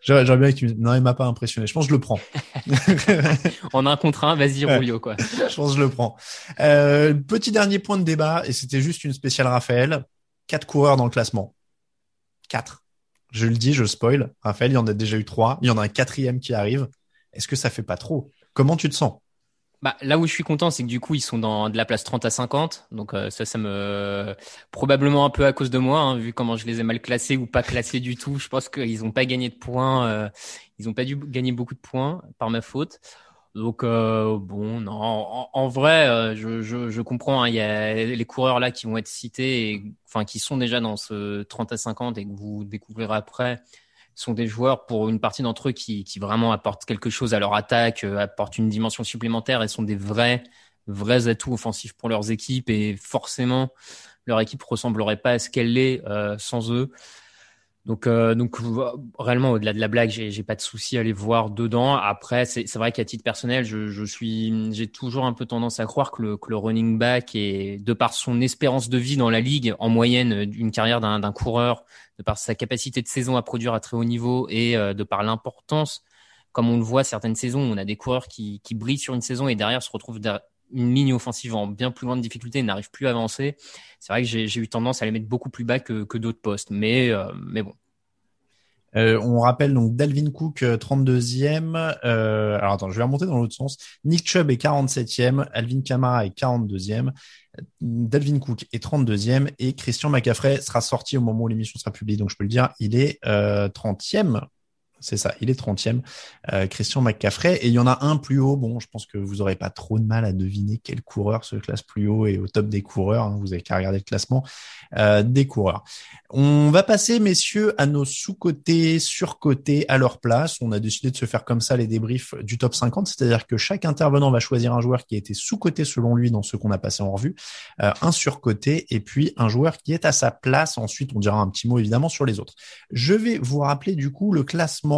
J'aurais bien que tu me dises, non, il m'a pas impressionné. Je pense que je le prends. [LAUGHS] en un contre un, vas-y Ouais. Quoi. [LAUGHS] je pense que je le prends. Petit dernier point de débat, et c'était juste une spéciale Raphaël. Quatre coureurs dans le classement. Quatre. Je le dis, je spoil. Raphaël, il y en a déjà eu trois. Il y en a un quatrième qui arrive. Est-ce que ça fait pas trop? Comment tu te sens? Bah, là où je suis content, c'est que du coup, ils sont dans de la place 30 à 50. Donc euh, ça, ça me... Probablement un peu à cause de moi, hein, vu comment je les ai mal classés ou pas classés du tout. Je pense qu'ils n'ont pas gagné de points. euh, ils n'ont pas dû gagner beaucoup de points par ma faute. Donc euh, bon, non, en, vrai, je, comprends. hein, Il y a les coureurs là qui vont être cités, enfin qui sont déjà dans ce 30 à 50 et que vous découvrirez après, sont des joueurs pour une partie d'entre eux qui, qui vraiment apportent quelque chose à leur attaque, euh, apportent une dimension supplémentaire et sont des vrais vrais atouts offensifs pour leurs équipes et forcément leur équipe ressemblerait pas à ce qu'elle est euh, sans eux. Donc, euh, donc réellement, au-delà de la blague, j'ai, pas de souci à les voir dedans. Après, c'est, vrai qu'à titre personnel, je, suis, j'ai toujours un peu tendance à croire que le, que le running back est, de par son espérance de vie dans la ligue, en moyenne, d'une carrière d'un, coureur, de par sa capacité de saison à produire à très haut niveau et euh, de par l'importance, comme on le voit certaines saisons, on a des coureurs qui, qui brillent sur une saison et derrière se retrouvent une ligne offensive en bien plus grande difficulté et n'arrivent plus à avancer. C'est vrai que j'ai, eu tendance à les mettre beaucoup plus bas que, que d'autres postes, mais, euh, mais bon. Euh, on rappelle donc Dalvin Cook euh, 32e. Euh, alors attends, je vais remonter dans l'autre sens. Nick Chubb est 47e, Alvin Kamara est 42e, euh, Dalvin Cook est 32e et Christian McCaffrey sera sorti au moment où l'émission sera publiée, donc je peux le dire, il est euh, 30e. C'est ça, il est 30e, euh, Christian McCaffrey. Et il y en a un plus haut. Bon, je pense que vous aurez pas trop de mal à deviner quel coureur se classe plus haut et au top des coureurs. hein. Vous avez qu'à regarder le classement euh, des coureurs. On va passer, messieurs, à nos sous-cotés, sur-cotés à leur place. On a décidé de se faire comme ça les débriefs du top 50, c'est-à-dire que chaque intervenant va choisir un joueur qui a été sous-coté selon lui dans ce qu'on a passé en revue, euh, un sur-coté et puis un joueur qui est à sa place. Ensuite, on dira un petit mot évidemment sur les autres. Je vais vous rappeler du coup le classement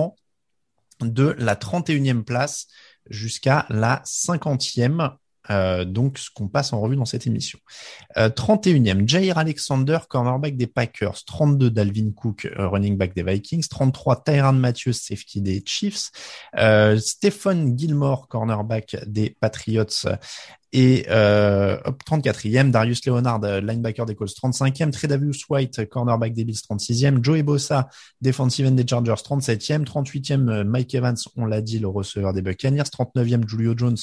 de la 31e place jusqu'à la 50e. Euh, donc, ce qu'on passe en revue dans cette émission. Euh, 31e, Jair Alexander, cornerback des Packers. 32, Dalvin Cook, euh, running back des Vikings. 33, Tyrann Matthews, safety des Chiefs. Euh, Stephen Gilmore, cornerback des Patriots. Et euh, hop, 34e, Darius Leonard, euh, linebacker des Colts, 35e, Tredavious White, cornerback des Bills, 36e, Joey Bosa, defensive end des Chargers, 37e, 38e, euh, Mike Evans, on l'a dit, le receveur des Buccaneers, 39e, Julio Jones,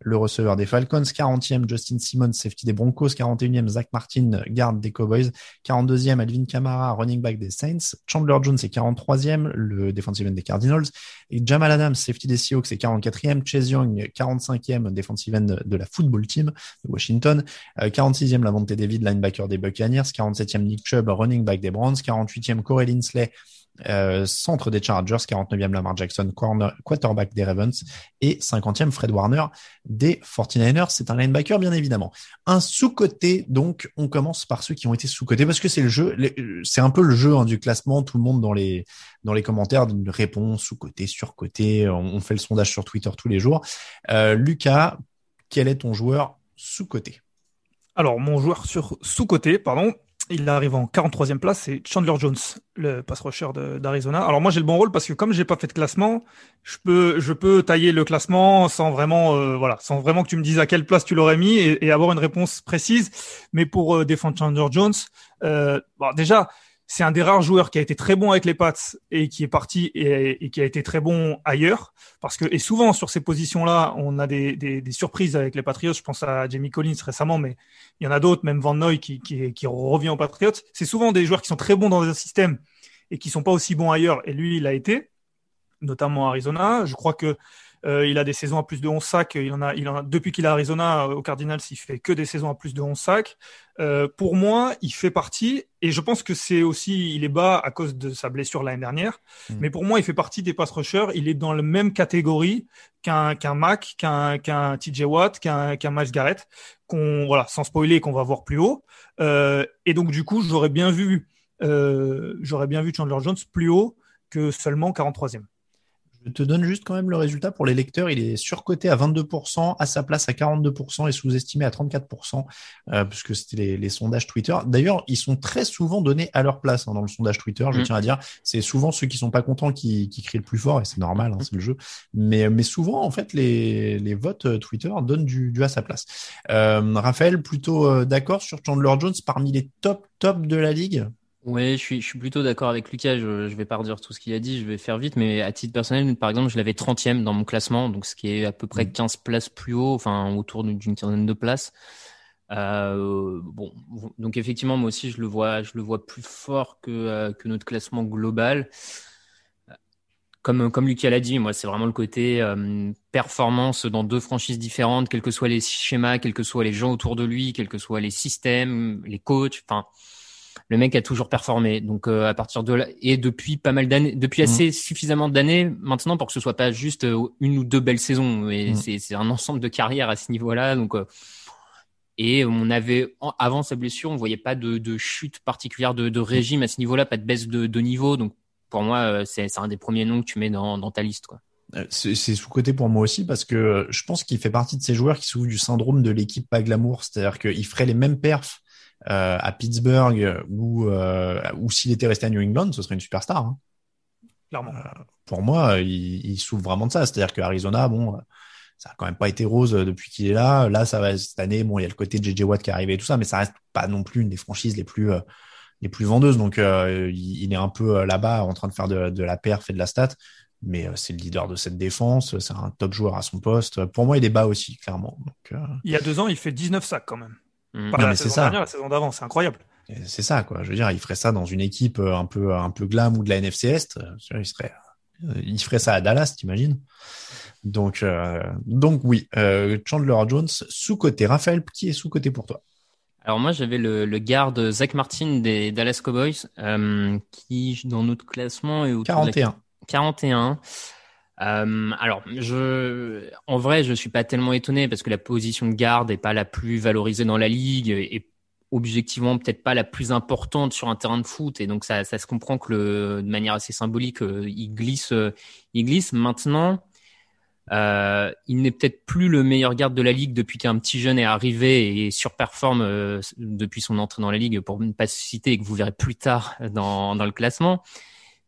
le receveur des Falcons, 40e, Justin Simmons, safety des Broncos, 41e, Zach Martin, garde des Cowboys, 42e, Alvin Kamara, running back des Saints, Chandler Jones est 43e, le defensive end des Cardinals, et Jamal Adams, safety des Seahawks, est 44e, Chase Young, 45e, defensive end de la football team de Washington, euh, 46e, Lavonte David, linebacker des Buccaneers, 47e, Nick Chubb, running back des Browns, 48e, Corey Linsley, euh, centre des Chargers, 49e Lamar Jackson, corner, quarterback des Ravens et 50e Fred Warner des 49ers. C'est un linebacker bien évidemment. Un sous-côté, donc on commence par ceux qui ont été sous-cotés parce que c'est le jeu, c'est un peu le jeu hein, du classement. Tout le monde dans les dans les commentaires répond sous-côté, sur-côté. On, on fait le sondage sur Twitter tous les jours. Euh, Lucas, quel est ton joueur sous-côté Alors, mon joueur sous-côté, pardon, il arrive en 43e place, c'est Chandler Jones, le pass rusher d'Arizona. Alors moi j'ai le bon rôle parce que comme j'ai pas fait de classement, je peux tailler le classement sans vraiment euh, sans vraiment que tu me dises à quelle place tu l'aurais mis et, et avoir une réponse précise. Mais pour euh, défendre Chandler Jones, euh, bon, déjà c'est un des rares joueurs qui a été très bon avec les Pats et qui est parti et, qui a été très bon ailleurs. Parce que et souvent sur ces positions-là, on a des, des, des surprises avec les Patriots. Je pense à Jamie Collins récemment, mais il y en a d'autres, même Van Noy qui, qui, qui revient aux Patriots. C'est souvent des joueurs qui sont très bons dans un système et qui sont pas aussi bons ailleurs. Et lui, il a été, notamment Arizona. Je crois que Euh, il a des saisons à plus de 11 sacs. Il en a, il en a, depuis qu'il est à Arizona euh, au Cardinals, il fait que des saisons à plus de 11 sacs. Euh, pour moi, il fait partie, et je pense que c'est aussi, il est bas à cause de sa blessure l'année dernière. Mm. Mais pour moi, il fait partie des pass rushers. Il est dans la même catégorie qu'un qu'un Mac, qu'un qu'un TJ Watt, qu'un qu'un Miles Garrett, qu'on voilà, sans spoiler, qu'on va voir plus haut. Euh, et donc du coup, j'aurais bien vu, euh, j'aurais bien vu Chandler Jones plus haut que seulement 43e. Je te donne juste quand même le résultat pour les lecteurs. Il est surcoté à 22%, à sa place à 42% et sous-estimé à 34%, euh, puisque c'était les, les sondages Twitter. D'ailleurs, ils sont très souvent donnés à leur place hein, dans le sondage Twitter. Je Mm. tiens à dire, c'est souvent ceux qui sont pas contents qui, qui crient le plus fort et c'est normal, hein, c'est le jeu. Mais, mais souvent, en fait, les, les votes euh, Twitter donnent du, du à sa place. Euh, Raphaël, plutôt euh, d'accord sur Chandler Jones parmi les top top de la ligue? Ouais, je suis, je suis plutôt d'accord avec Lucas. Je, je vais pas redire tout ce qu'il a dit, je vais faire vite. Mais à titre personnel, par exemple, je l'avais 30e dans mon classement, donc ce qui est à peu près Mm. 15 places plus haut, enfin autour d'une d'une quinzaine de places. Euh, bon, donc effectivement, moi aussi, je le vois, je le vois plus fort que, euh, que notre classement global. Comme, comme Lucas l'a dit, moi, c'est vraiment le côté euh, performance dans deux franchises différentes, quels que soient les schémas, quels que soient les gens autour de lui, quels que soient les systèmes, les coachs. Enfin, le mec a toujours performé. Donc euh, à partir de là et depuis pas mal d'années, depuis assez suffisamment d'années maintenant pour que ce soit pas juste euh, une ou deux belles saisons. Et Mm. c'est c'est un ensemble de carrières à ce niveau-là. Donc euh, et on avait avant sa blessure, on voyait pas de, de chute particulière de, de régime à ce niveau-là, pas de baisse de, de niveau. Donc pour moi, c'est c'est un des premiers noms que tu mets dans, dans ta liste. Quoi. C'est c'est sous-côté pour moi aussi parce que je pense qu'il fait partie de ces joueurs qui souffrent du syndrome de l'équipe pas glamour. C'est-à-dire qu'il ferait les mêmes perfs euh, à Pittsburgh ou, euh, ou s'il était resté à New England, ce serait une superstar. hein. Clairement. Pour moi, il, il souffre vraiment de ça. C'est-à-dire que Arizona, bon, euh, ça a quand même pas été rose euh, depuis qu'il est là. Là, ça va cette année. Bon, il y a le côté de JJ Watt qui est arrivé et tout ça, mais ça reste pas non plus une des franchises les plus euh, les plus vendeuses. Donc, euh, il, il est un peu euh, là-bas en train de faire de, de la perf et de la stat. Mais euh, c'est le leader de cette défense. C'est un top joueur à son poste. Pour moi, il est bas aussi, clairement. Donc, euh, Il y a deux ans, il fait 19 sacs quand même. Mm. Pas Non, la mais c'est saison ça. dernière, la saison d'avant, c'est incroyable. C'est ça, quoi. Je veux dire, il ferait ça dans une équipe euh, un peu, un peu glam ou de la NFC Est. Euh, Il serait, euh, il ferait ça à Dallas, t'imagines? Donc, euh, donc oui, euh, Chandler Jones sous-côté. Raphaël, qui est sous-côté pour toi? Alors moi j'avais le, le garde Zach Martin des Dallas Cowboys euh, qui dans notre classement est autour de la 41. 41. Euh, alors, je, en vrai, je suis pas tellement étonné parce que la position de garde est pas la plus valorisée dans la ligue et objectivement peut-être pas la plus importante sur un terrain de foot et donc ça, ça se comprend que le, de manière assez symbolique, euh, il glisse, euh, il glisse. Maintenant, euh, il n'est peut-être plus le meilleur garde de la ligue depuis qu'un petit jeune est arrivé et surperforme euh, depuis son entrée dans la ligue pour ne pas citer et que vous verrez plus tard dans, dans le classement.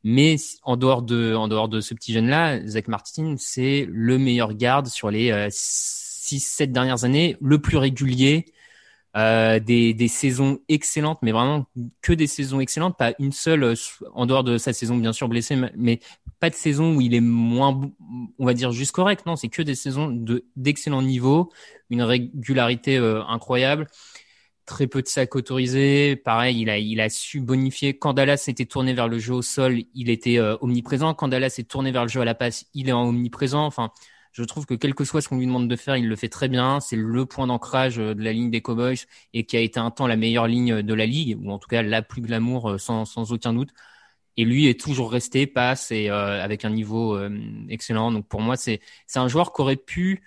Mais en dehors de, en dehors de ce petit jeune-là, Zach Martin, c'est le meilleur garde sur les euh, 6-7 dernières années, le plus régulier, euh, des, des saisons excellentes, mais vraiment que des saisons excellentes, pas une seule, euh, en dehors de sa saison bien sûr blessée, mais pas de saison où il est moins, on va dire juste correct, non, c'est que des saisons de d'excellent niveau, une régularité euh, incroyable très peu de sacs autorisés. Pareil, il a, il su bonifier. Quand Dallas s'était tourné vers le jeu au sol, il était euh, omniprésent. Quand Dallas s'est tourné vers le jeu à la passe, il est en omniprésent. Enfin, je trouve que quel que soit ce qu'on lui demande de faire, il le fait très bien. C'est le point d'ancrage euh, de la ligne des Cowboys et qui a été un temps la meilleure ligne de la ligue, ou en tout cas la plus glamour, euh, sans, sans aucun doute. Et lui est toujours resté passe et euh, avec un niveau euh, excellent. Donc pour moi, c'est c'est un joueur qui aurait pu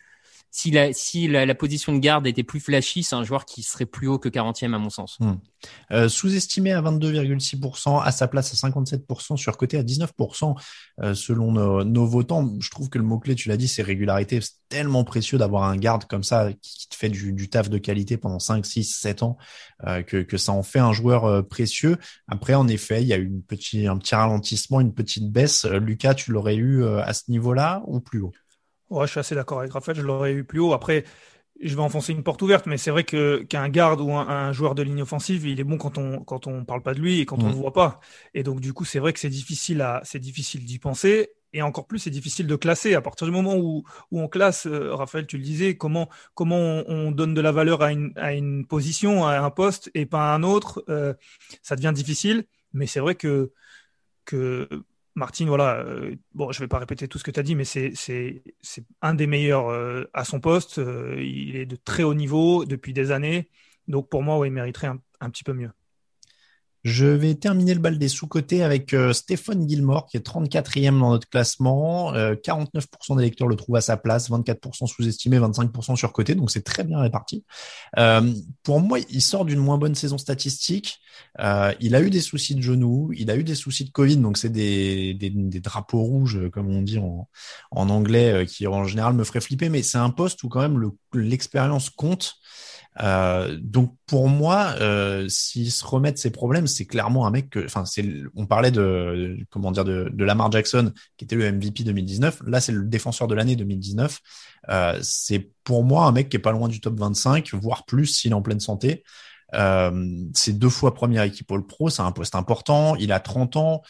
si la, si la, position de garde était plus flashy, c'est un joueur qui serait plus haut que 40e à mon sens. Hmm. Euh, Sous-estimé à 22,6%, à sa place à 57%, surcoté à 19% euh, selon nos, votants. Je trouve que le mot-clé, tu l'as dit, c'est régularité. C'est tellement précieux d'avoir un garde comme ça qui, te fait du, taf de qualité pendant 5, 6, 7 ans euh, que, ça en fait un joueur euh, précieux. Après, en effet, il y a eu une petit, un petit ralentissement, une petite baisse. Lucas, tu l'aurais eu à ce niveau-là ou plus haut? Ouais, je suis assez d'accord avec Raphaël, je l'aurais eu plus haut. Après, je vais enfoncer une porte ouverte, mais c'est vrai que qu'un garde ou un, un, joueur de ligne offensive, il est bon quand on quand on parle pas de lui et quand mmh. on le voit pas. Et donc du coup, c'est vrai que c'est difficile à c'est difficile d'y penser et encore plus c'est difficile de classer à partir du moment où où on classe. Euh, Raphaël, tu le disais, comment comment on, on, donne de la valeur à une à une position, à un poste et pas à un autre, euh, ça devient difficile. Mais c'est vrai que que Martin, voilà, euh, bon, je vais pas répéter tout ce que tu as dit, mais c'est un des meilleurs euh, à son poste. Euh, il est de très haut niveau depuis des années. Donc pour moi, ouais, il mériterait un petit peu mieux. Je vais terminer le bal des sous-côtés avec euh, Stéphane Gilmore, qui est 34e dans notre classement. 49% euh, des lecteurs le trouvent à sa place, 24% sous-estimé, 25% surcoté, donc c'est très bien réparti. Euh, pour moi, il sort d'une moins bonne saison statistique. il a eu des soucis de genoux, il a eu des soucis de Covid, donc c'est des, drapeaux rouges, comme on dit en, en anglais, qui en général me ferait flipper, mais c'est un poste où quand même l'expérience compte. Euh, donc pour moi, euh, s'il se remet de ses problèmes, c'est clairement un mec que, enfin, c'est, on parlait de, comment dire, de, de, Lamar Jackson qui était le MVP 2019. Là, c'est le défenseur de l'année 2019. Euh, c'est pour moi un mec qui est pas loin du top 25, voire plus s'il est en pleine santé. Euh, c'est deux fois première équipe All Pro, c'est un poste important. Il a 30 ans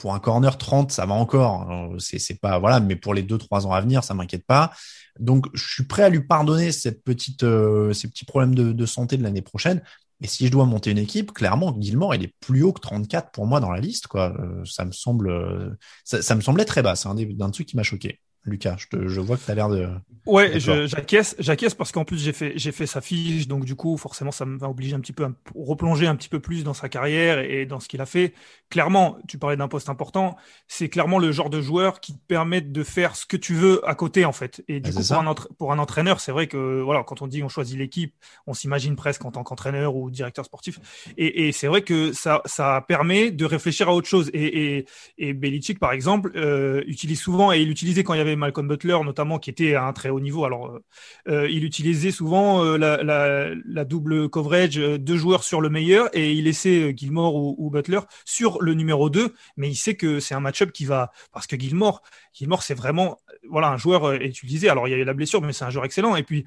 pour un corner 30, ça va encore. C'est pas voilà, mais pour les deux trois ans à venir, ça m'inquiète pas. Donc je suis prêt à lui pardonner cette petite euh, ces petits problèmes de, santé de l'année prochaine. Mais si je dois monter une équipe, clairement, Gilmore, il est plus haut que 34 pour moi dans la liste. Euh, ça me semble, euh, ça, me semblait très bas. C'est un, un truc qui m'a choqué. Lucas, je, te, je vois que tu as l'air de. Ouais, j'acquiesce, j'acquiesce parce qu'en plus j'ai fait, j'ai fait sa fiche, donc du coup forcément ça me va obliger un petit peu à replonger un petit peu plus dans sa carrière et dans ce qu'il a fait. Clairement, tu parlais d'un poste important, c'est clairement le genre de joueur qui te permet de faire ce que tu veux à côté en fait. Et du ah, coup pour un, pour un, entraîneur, c'est vrai que voilà, quand on dit on choisit l'équipe, on s'imagine presque en tant qu'entraîneur ou directeur sportif. Et, et c'est vrai que ça, ça permet de réfléchir à autre chose. Et, et, et Belichick par exemple euh, utilise souvent et il utilisait quand il y avait Malcolm Butler notamment qui était à un très haut niveau. Alors, euh, euh, il utilisait souvent euh, la, double coverage, deux joueurs sur le meilleur et il laissait Gilmore ou, Butler sur le numéro 2. Mais il sait que c'est un match-up qui va parce que Gilmore, Gilmore c'est vraiment voilà un joueur utilisé. Alors il y a eu la blessure, mais c'est un joueur excellent et puis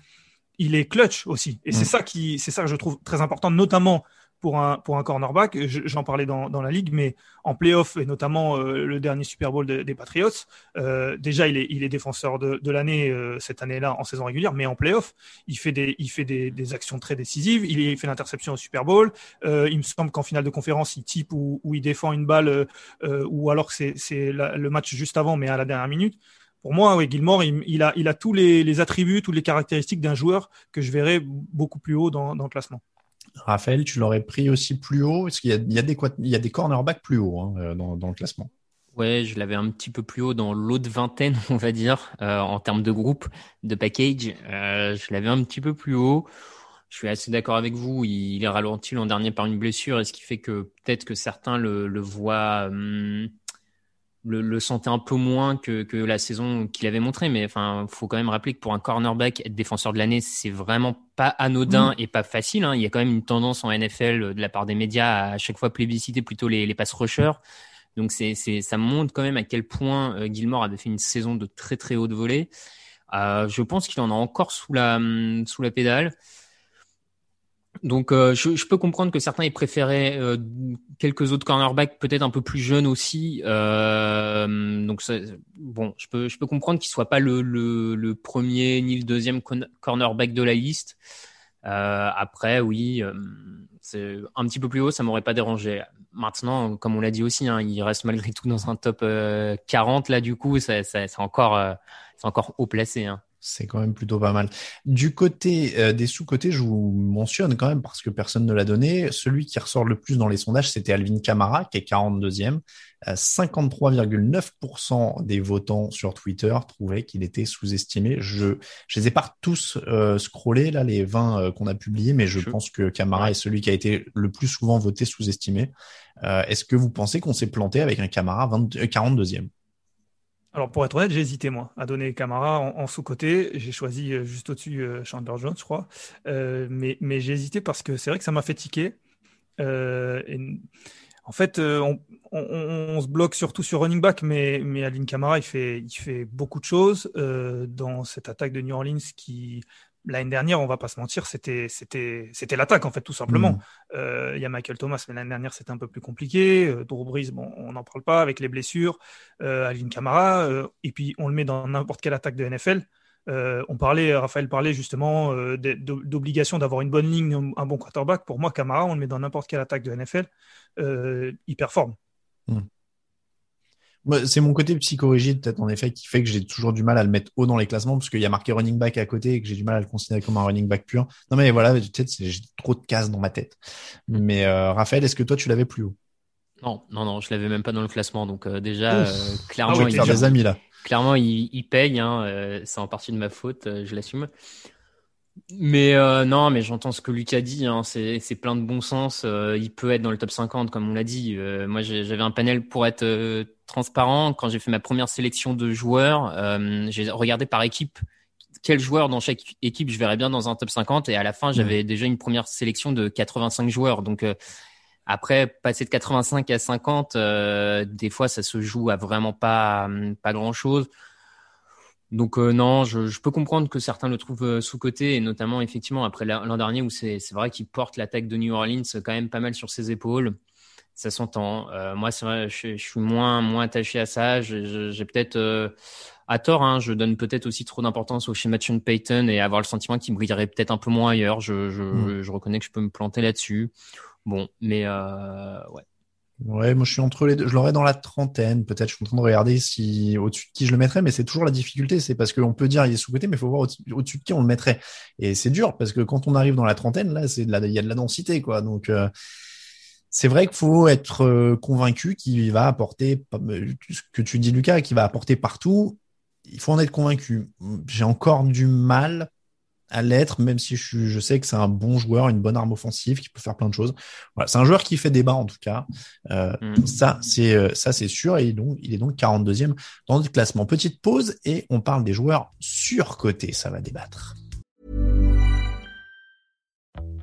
il est clutch aussi. Et c'est mm. ça qui c'est ça que je trouve très important, notamment pour un, pour un cornerback. J'en parlais dans, dans, la ligue, mais en playoff, et notamment euh, le dernier Super Bowl des Patriots, euh, déjà, il est, il est défenseur de, de l'année euh, cette année-là en saison régulière, mais en playoff, il fait des, il fait des, des actions très décisives. Il, fait l'interception au Super Bowl. il me semble qu'en finale de conférence, il type ou, il défend une balle, ou alors c'est le match juste avant, mais à la dernière minute pour moi, oui, Gilmore, il, il, a, il a tous les, les, attributs, toutes les caractéristiques d'un joueur que je verrais beaucoup plus haut dans, dans le classement. Raphaël, tu l'aurais pris aussi plus haut Parce qu'il y a, des, cornerbacks plus hauts hein, euh, dans, le classement. Ouais, je l'avais un petit peu plus haut dans l'autre vingtaine, [LAUGHS] on va dire, euh, en termes de groupe, de package. Euh, je l'avais un petit peu plus haut. Je suis assez d'accord avec vous. Il, est ralenti l'an dernier par une blessure, et ce qui fait que peut-être que certains le, le voient. Hum, le, le, sentait un peu moins que, que la saison qu'il avait montré. Mais enfin, faut quand même rappeler que pour un cornerback, être défenseur de l'année, c'est vraiment pas anodin mm. et pas facile. Hein. Il y a quand même une tendance en NFL de la part des médias à, chaque fois plébisciter plutôt les, les pass rushers. Donc c'est, c'est, ça montre quand même à quel point euh, Gilmore avait fait une saison de très très haute volée. Euh, je pense qu'il en a encore sous la sous la pédale. Donc, euh, je, peux comprendre que certains aient préféré euh, quelques autres cornerbacks, peut-être un peu plus jeunes aussi. Euh, donc, bon, je peux, comprendre qu'il soit pas le, premier ni le deuxième cornerback de la liste. Après, oui, c'est un petit peu plus haut, ça m'aurait pas dérangé. Maintenant, comme on l'a dit aussi, hein, il reste malgré tout dans un top 40 là. Du coup, c'est encore, c'est encore haut placé. Hein. C'est quand même plutôt pas mal. Du côté euh, des sous-côtés, je vous mentionne quand même parce que personne ne l'a donné. Celui qui ressort le plus dans les sondages, c'était Alvin Kamara, qui est 42e. 53,9% euh, des votants sur Twitter trouvaient qu'il était sous-estimé. Je, je les ai pas tous euh, scrollés, là, les 20 euh, qu'on a publiés, mais je, pense que Kamara est celui qui a été le plus souvent voté sous-estimé. Est-ce que vous pensez qu'on s'est planté avec un Kamara 42e alors pour être honnête, j'ai hésité moi à donner Camara en, sous-côté. J'ai choisi euh, juste au-dessus euh, Chandler Jones, je crois. Euh, mais mais j'ai hésité parce que c'est vrai que ça m'a fait tiquer. en fait, on, se bloque surtout sur running back, mais mais Aline Camara, il fait il fait beaucoup de choses dans cette attaque de New Orleans qui l'année dernière, on va pas se mentir, c'était c'était c'était l'attaque en fait tout simplement. Mm. Euh, il y a Michael Thomas, mais l'année dernière c'était un peu plus compliqué. Euh, Drew Brees, bon, on n'en parle pas avec les blessures. Euh, Alvin Kamara, euh, et puis on le met dans n'importe quelle attaque de NFL. Euh, on parlait, Raphaël parlait justement d'obligation d'avoir une bonne ligne, un bon quarterback. Pour moi, Kamara, on le met dans n'importe quelle attaque de NFL, il performe. Mm. C'est mon côté psychorigide, peut-être en effet, qui fait que j'ai toujours du mal à le mettre haut dans les classements, parce qu'il y a marqué running back à côté et que j'ai du mal à le considérer comme un running back pur. Non mais voilà, peut-être j'ai trop de cases dans ma tête. Mais euh, Raphaël, est-ce que toi tu l'avais plus haut? Non, non, non, je l'avais même pas dans le classement. Donc euh, déjà, euh, clairement, ah il, des amis là. Clairement, il, il paye. Hein, c'est en partie de ma faute, je l'assume. Mais euh, non, mais j'entends ce que Lucas dit. Hein, c'est plein de bon sens. Euh, il peut être dans le top 50, comme on l'a dit. Euh, moi, j'avais un panel pour être transparent. Quand j'ai fait ma première sélection de joueurs, j'ai regardé par équipe quel joueur dans chaque équipe je verrais bien dans un top 50. Et à la fin, j'avais déjà une première sélection de 85 joueurs. Donc après, passer de 85 à 50, des fois, ça se joue à vraiment pas pas grand chose. Donc euh, non, je, je, peux comprendre que certains le trouvent euh, sous-côté, et notamment effectivement après l'an dernier où c'est vrai qu'il porte l'attaque de New Orleans quand même pas mal sur ses épaules. Ça s'entend. Euh, moi, c'est vrai, je, je, suis moins moins attaché à ça. J'ai peut-être à tort, hein, je donne peut-être aussi trop d'importance au schéma de Sean Payton et avoir le sentiment qu'il brillerait peut-être un peu moins ailleurs. Je, je, mm. je, reconnais que je peux me planter là-dessus. Bon, mais ouais. Ouais, moi je suis entre les deux. Je l'aurais dans la trentaine, peut-être. Je suis en train de regarder si au-dessus de qui je le mettrais, mais c'est toujours la difficulté. C'est parce qu'on peut dire il est sous-côté, mais il faut voir au-dessus de qui on le mettrait. Et c'est dur parce que quand on arrive dans la trentaine, là, c'est il y a de la densité, quoi. Donc euh, c'est vrai qu'il faut être euh, convaincu qu'il va apporter ce que tu dis, Lucas, qu'il va apporter partout. Il faut en être convaincu. J'ai encore du mal à l'être, même si je, je sais que c'est un bon joueur, une bonne arme offensive qui peut faire plein de choses. Voilà, c'est un joueur qui fait débat en tout cas. Euh, mm. Ça, c'est euh, ça, c'est sûr. Et donc, il est donc 42e dans le classement. Petite pause et on parle des joueurs surcotés. Ça va débattre.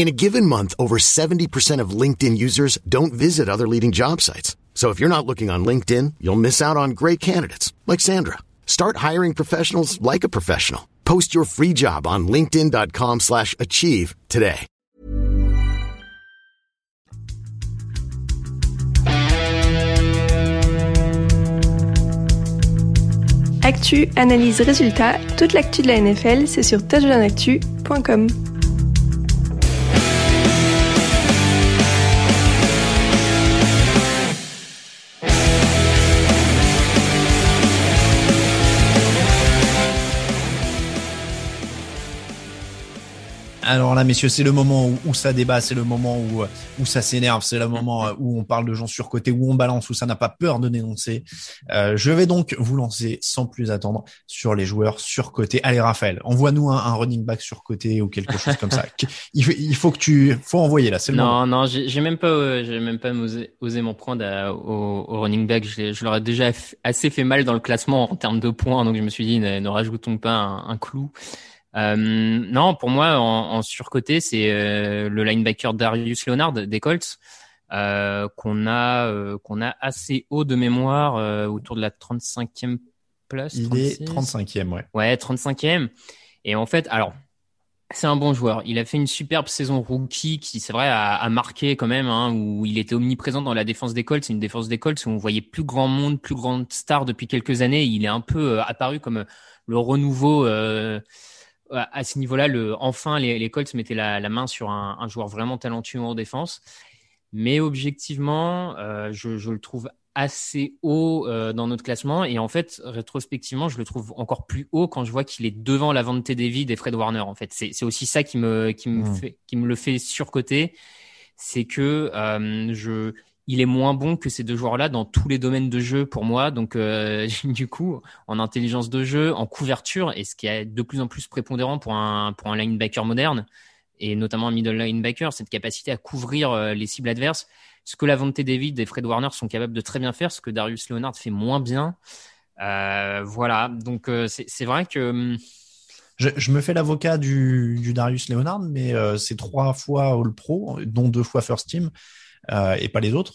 In a given month, over 70% of LinkedIn users don't visit other leading job sites. So if you're not looking on LinkedIn, you'll miss out on great candidates like Sandra. Start hiring professionals like a professional. Post your free job on linkedin.com/achieve today. Actu, analyse, résultat, toute l'actu de la NFL, c'est sur touchdownactu.com. Alors là, messieurs, c'est le moment où, ça débat, c'est le moment où, où ça s'énerve, c'est le moment euh, où on parle de gens surcotés, où on balance, où ça n'a pas peur de dénoncer. Euh, je vais donc vous lancer sans plus attendre sur les joueurs surcotés. Allez, Raphaël, envoie-nous un, un, running back surcoté ou quelque chose comme ça. [LAUGHS] Il, faut que tu, faut envoyer là. C'est le non, moment. non, j'ai même pas, euh, j'ai même pas osé, osé m'en prendre au, au, running back. Je, je leur ai déjà assez fait mal dans le classement en termes de points, donc je me suis dit, ne, rajoutons pas un, un clou. Euh, non, pour moi, en, en surcoté, c'est euh, le linebacker Darius Leonard des Colts euh, qu'on a euh, qu'on a assez haut de mémoire euh, autour de la 35e place. Il est 35e, ouais. Ouais, 35e. Et en fait, alors c'est un bon joueur. Il a fait une superbe saison rookie qui, c'est vrai, a, a, marqué quand même, hein, où il était omniprésent dans la défense des Colts. C'est une défense des Colts où on voyait plus grand monde, plus grande star depuis quelques années. Il est un peu apparu comme le renouveau euh, à ce niveau-là, le, enfin, les, les, Colts mettaient la, la main sur un, un, joueur vraiment talentueux en défense. Mais objectivement, euh, je, je, le trouve assez haut euh, dans notre classement. Et en fait, rétrospectivement, je le trouve encore plus haut quand je vois qu'il est devant la vente David et Fred Warner. En fait, c'est aussi ça qui me, qui me, mmh. fait, qui me le fait surcoter. C'est que euh, je il est moins bon que ces deux joueurs-là dans tous les domaines de jeu pour moi. Donc, euh, [LAUGHS] du coup, en intelligence de jeu, en couverture, et ce qui est de plus en plus prépondérant pour un, pour un linebacker moderne, et notamment un middle linebacker, cette capacité à couvrir euh, les cibles adverses. Ce que la Vente David et Fred Warner sont capables de très bien faire, ce que Darius Leonard fait moins bien. Euh, voilà, donc c'est vrai que. Hum, je, me fais l'avocat du, du, Darius Leonard, mais c'est trois fois All Pro, dont deux fois First Team. Euh, et pas les autres.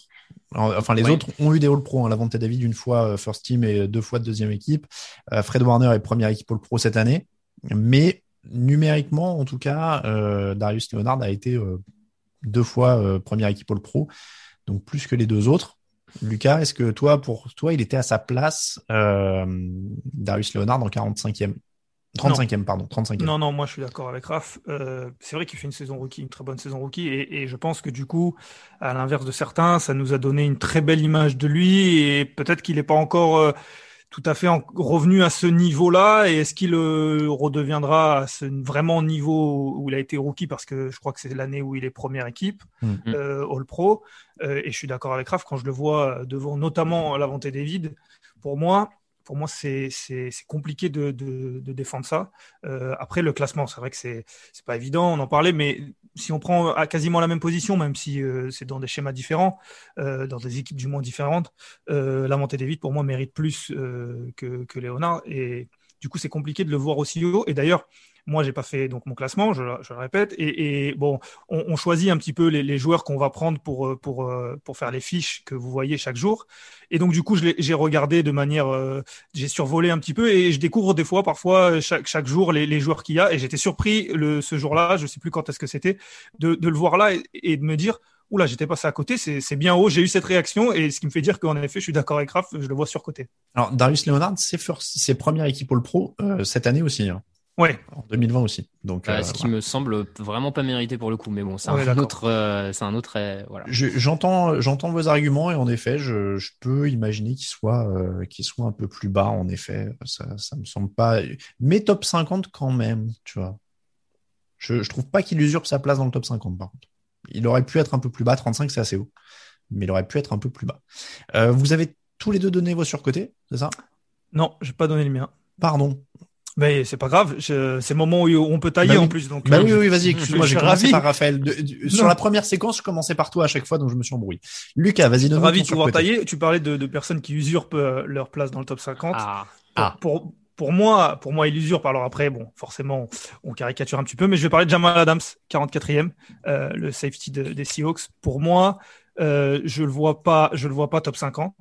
Enfin, les autres ont eu des All Pro. Hein. Lavonte David une fois euh, first team et deux fois deuxième équipe. Euh, Fred Warner est première équipe All Pro cette année. Mais numériquement, en tout cas, euh, Darius Leonard a été deux fois première équipe All Pro, donc plus que les deux autres. Lucas, est-ce que toi, pour toi, il était à sa place, Darius Leonard en 45e 35e, pardon. 35e. Non, non, moi je suis d'accord avec Raph. Euh, c'est vrai qu'il fait une saison rookie, une très bonne saison rookie, et, et je pense que du coup, à l'inverse de certains, ça nous a donné une très belle image de lui, et peut-être qu'il n'est pas encore euh, tout à fait revenu à ce niveau-là, et est-ce qu'il euh, redeviendra à ce vraiment niveau où il a été rookie, parce que je crois que c'est l'année où il est première équipe, mm. euh, All Pro, et je suis d'accord avec Raph quand je le vois devant notamment la des David. Pour moi, pour moi, c'est compliqué de, défendre ça. Euh, après, le classement, c'est vrai que c'est pas évident, on en parlait, mais si on prend quasiment la même position, même si euh, c'est dans des schémas différents, euh, dans des équipes du moins différentes, la montée des vides, pour moi, mérite plus que, que Léonard. Et du coup, c'est compliqué de le voir aussi haut. Et d'ailleurs, moi, j'ai pas fait donc mon classement, je, le répète. Et, bon, on, choisit un petit peu les, joueurs qu'on va prendre pour euh, pour euh, pour faire les fiches que vous voyez chaque jour. Et donc du coup, j'ai regardé de manière, euh, j'ai survolé un petit peu et je découvre des fois, parfois chaque chaque jour les, les joueurs qu'il y a. Et j'étais surpris le ce jour-là, je sais plus quand est-ce que c'était, de, de le voir là et de me dire oula, j'étais passé à côté, c'est bien haut, j'ai eu cette réaction, et ce qui me fait dire qu'en effet, je suis d'accord avec Raph, je le vois sur côté. Alors, Darius Leonard, c'est ses premières équipes All Pro euh, cette année aussi. Hein. Ouais. En 2020 aussi. Donc, euh, ce qui me semble vraiment pas mérité pour le coup, mais bon, c'est un, autre, euh, c'est un autre, euh, voilà. J'entends, j'entends vos arguments et en effet, je, je peux imaginer qu'il soit, qu'il soit un peu plus bas. En effet, ça, ça me semble pas. Mais top 50 quand même, tu vois. Je, je trouve pas qu'il usurpe sa place dans le top 50 par contre. Il aurait pu être un peu plus bas. 35, c'est assez haut, mais il aurait pu être un peu plus bas. vous avez tous les deux donné vos surcotés, c'est ça? Non, j'ai pas donné le mien. Pardon. Mais c'est pas grave, c'est le moment où on peut tailler bah en plus. Donc, bah euh, oui, oui, vas-y, excuse-moi, j'ai commencé par Raphaël. sur la première séquence, je commençais par toi à chaque fois, donc je me suis embrouillé. Lucas, vas-y, donne Ravi de pouvoir tailler. Tu parlais de, de, personnes qui usurpent euh, leur place dans le top 50. Ah. ah. Pour, pour moi, pour moi, il. Alors après, bon, forcément, on caricature un petit peu, mais je vais parler de Jamal Adams, 44e, euh, le safety des Seahawks. Pour moi, euh, je le vois pas, je le vois pas top 50.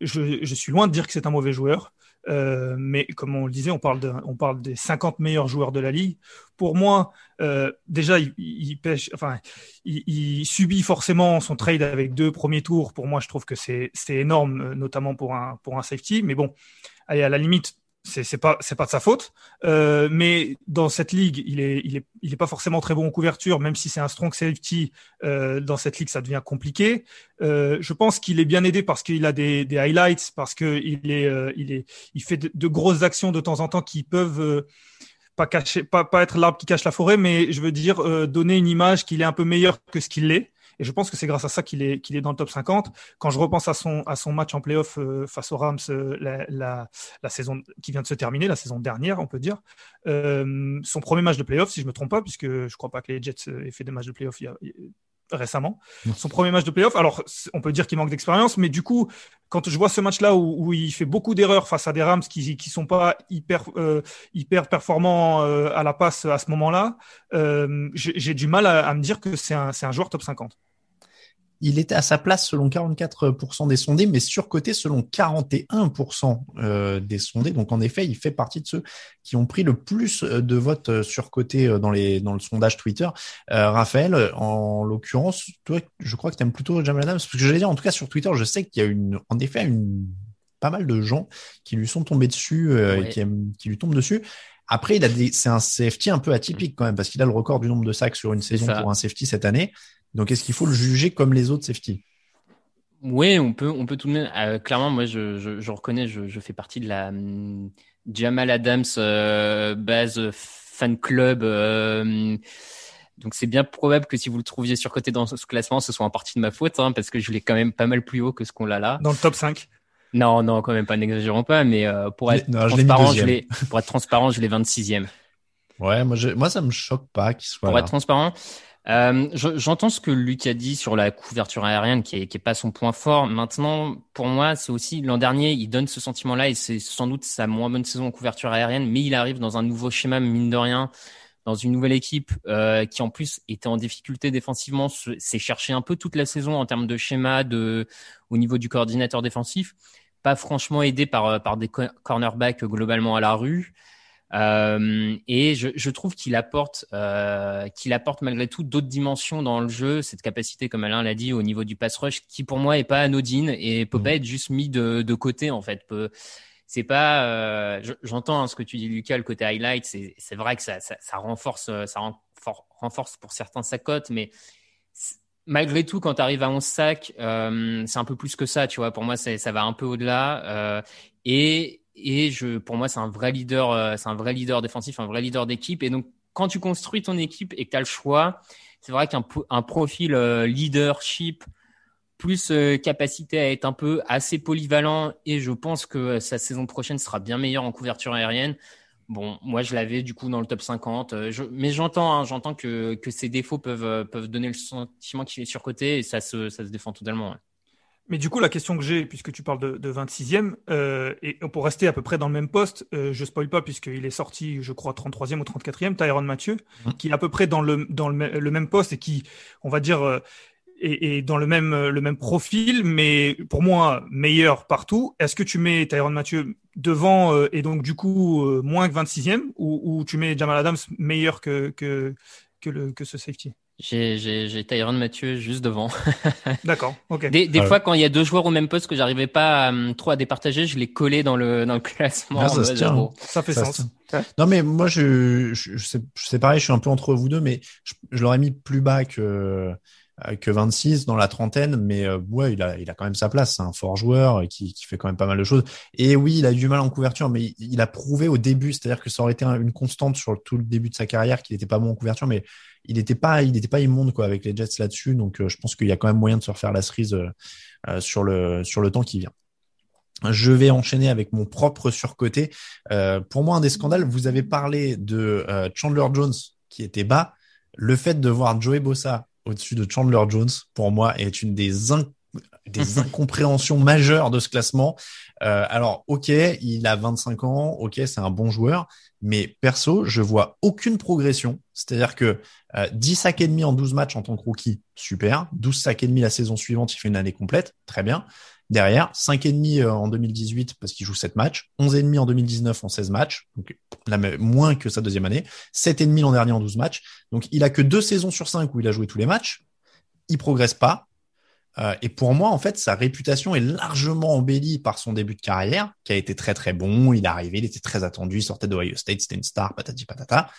Je, je suis loin de dire que c'est un mauvais joueur. Euh, mais comme on le disait, on parle, de, on parle des 50 meilleurs joueurs de la ligue. Pour moi, euh, déjà, il, pêche, enfin, il, il, subit forcément son trade avec deux premiers tours. Pour moi, je trouve que c'est énorme, notamment pour un, pour un safety. Mais bon, allez, à la limite, c'est pas c'est pas de sa faute. Euh, mais dans cette ligue il est il est il est pas forcément très bon en couverture même si c'est un strong safety euh, dans cette ligue ça devient compliqué. Euh, je pense qu'il est bien aidé parce qu'il a des, highlights parce que il est il est il fait de, grosses actions de temps en temps qui peuvent pas cacher pas pas être l'arbre qui cache la forêt mais je veux dire donner une image qu'il est un peu meilleur que ce qu'il est et je pense que c'est grâce à ça qu'il est, qu'il est dans le top 50. Quand je repense à son, à son match en playoff euh, face aux Rams, euh, la, la, saison qui vient de se terminer, la saison dernière, on peut dire, euh, son premier match de playoff, si je me trompe pas, puisque je crois pas que les Jets aient fait des matchs de playoff récemment. Son premier match de playoff. Alors, on peut dire qu'il manque d'expérience, mais du coup, quand je vois ce match-là où, où, il fait beaucoup d'erreurs face à des Rams qui qui sont pas hyper euh, hyper performants euh, à la passe à ce moment-là, euh, j'ai du mal à, à, me dire que c'est un c'est un joueur top 50 il était à sa place selon 44% des sondés, mais surcoté selon 41% euh, des sondés. Donc en effet, il fait partie de ceux qui ont pris le plus de votes surcotés dans les dans le sondage Twitter. Euh, Raphaël, en l'occurrence, toi, je crois que tu aimes plutôt Jamal Adams, parce que j'allais dire, en tout cas sur Twitter, je sais qu'il y a une, en effet une pas mal de gens qui lui sont tombés dessus euh, qui lui tombent dessus. Après, il a des, c'est un safety un peu atypique quand même parce qu'il a le record du nombre de sacs sur une saison pour un safety cette année. Donc, est-ce qu'il faut le juger comme les autres safety? Oui, on peut, on peut tout de même. Euh, clairement, moi, je, je, je reconnais, je, je, fais partie de la um, Jamal Adams euh, base fan club. Euh, donc, c'est bien probable que si vous le trouviez surcoté dans ce classement, ce soit en partie de ma faute, hein, parce que je l'ai quand même pas mal plus haut que ce qu'on l'a là. Dans le top 5 Non, non, quand même pas, n'exagérons pas, mais euh, pour, être transparent, je l'ai, pour être transparent, je l'ai 26e. Ouais, moi, je, moi, ça me choque pas qu'il soit. Pour être transparent, euh, J'entends ce que Luc a dit sur la couverture aérienne, qui est, qui est pas son point fort. Maintenant, pour moi, c'est aussi l'an dernier, il donne ce sentiment-là et c'est sans doute sa moins bonne saison en couverture aérienne, mais il arrive dans un nouveau schéma mine de rien dans une nouvelle équipe euh, qui en plus était en difficulté défensivement, s'est cherché un peu toute la saison en termes de schéma, de au niveau du coordinateur défensif, pas franchement aidé par par des cornerbacks globalement à la rue. Euh, et je, je trouve qu'il apporte, euh, qu'il apporte malgré tout d'autres dimensions dans le jeu, cette capacité, comme Alain l'a dit, au niveau du pass rush, qui pour moi est pas anodine et peut mmh. pas être juste mis de, de côté en fait. C'est pas. Euh, j'entends hein, ce que tu dis, Lucas, le côté highlight. C'est vrai que ça, ça, ça, renforce, euh, ça renforce pour certains sa cote, mais malgré tout, quand tu arrives à 11 sacs, euh, c'est un peu plus que ça, tu vois. Pour moi, ça va un peu au-delà. Euh, et et je, pour moi, c'est un vrai leader, euh, c'est un vrai leader défensif, un vrai leader d'équipe. Et donc, quand tu construis ton équipe et que tu as le choix, c'est vrai qu'un un profil leadership plus euh, capacité à être un peu assez polyvalent et je pense que sa saison prochaine sera bien meilleure en couverture aérienne. Bon, moi je l'avais du coup dans le top 50, euh, mais j'entends, hein, j'entends que, que ses défauts peuvent, euh, peuvent donner le sentiment qu'il est surcoté et ça se, ça se défend totalement. Mais du coup, la question que j'ai, puisque tu parles de, de 26e, euh, et pour rester à peu près dans le même poste, euh, je spoil pas puisqu'il est sorti, je crois, 33e ou 34e, Tyron Mathieu, mmh. qui est à peu près dans le, dans le, le même poste et qui, on va dire, et, dans le même, le même profil, mais pour moi, meilleur partout. Est-ce que tu mets Tyron Mathieu devant euh, et donc du coup euh, moins que 26e ou, ou, tu mets Jamal Adams meilleur que, que, que, le, que ce safety? J'ai Tyron Mathieu juste devant. [LAUGHS] D'accord, ok. Des, des fois, quand il y a deux joueurs au même poste que j'arrivais pas à, trop à départager, je les collais dans le, dans le classement. Ah, ça, ça fait sens. Non, mais moi, je, je, je sais, pareil, je suis un peu entre vous deux, mais je, je l'aurais mis plus bas que, euh, que 26 dans la trentaine, mais euh, ouais, il a, il a quand même sa place. C'est un fort joueur qui, qui fait quand même pas mal de choses. Et oui, il a eu du mal en couverture, mais il, a prouvé au début, c'est-à-dire que ça aurait été une constante sur tout le début de sa carrière qu'il n'était pas bon en couverture, mais il n'était pas, il n'était pas immonde quoi avec les Jets là-dessus. Donc, euh, je pense qu'il y a quand même moyen de se refaire la cerise sur le sur le temps qui vient. Je vais enchaîner avec mon propre surcoté. Euh, pour moi, un des scandales, vous avez parlé de Chandler Jones qui était bas. Le fait de voir Joey Bossa au-dessus de Chandler Jones, pour moi, est une des, des incompréhensions majeures de ce classement. Euh, alors, ok, il a 25 ans, ok, c'est un bon joueur, mais perso, je vois aucune progression. C'est-à-dire que euh, 10 sacs et demi en 12 matchs en tant que rookie, super. 12 sacs et demi la saison suivante, il fait une année complète, très bien. Derrière, 5,5 euh, en 2018 parce qu'il joue 7 matchs, 11,5 en 2019 en 16 matchs, donc moins que sa deuxième année, 7,5 l'an dernier en 12 matchs. Donc il a que deux saisons sur 5 où il a joué tous les matchs. Il progresse pas. Euh, et pour moi, en fait, sa réputation est largement embellie par son début de carrière, qui a été très très bon. Il est arrivé, il était très attendu, il sortait d'Ohio State, c'était une star, patati patata.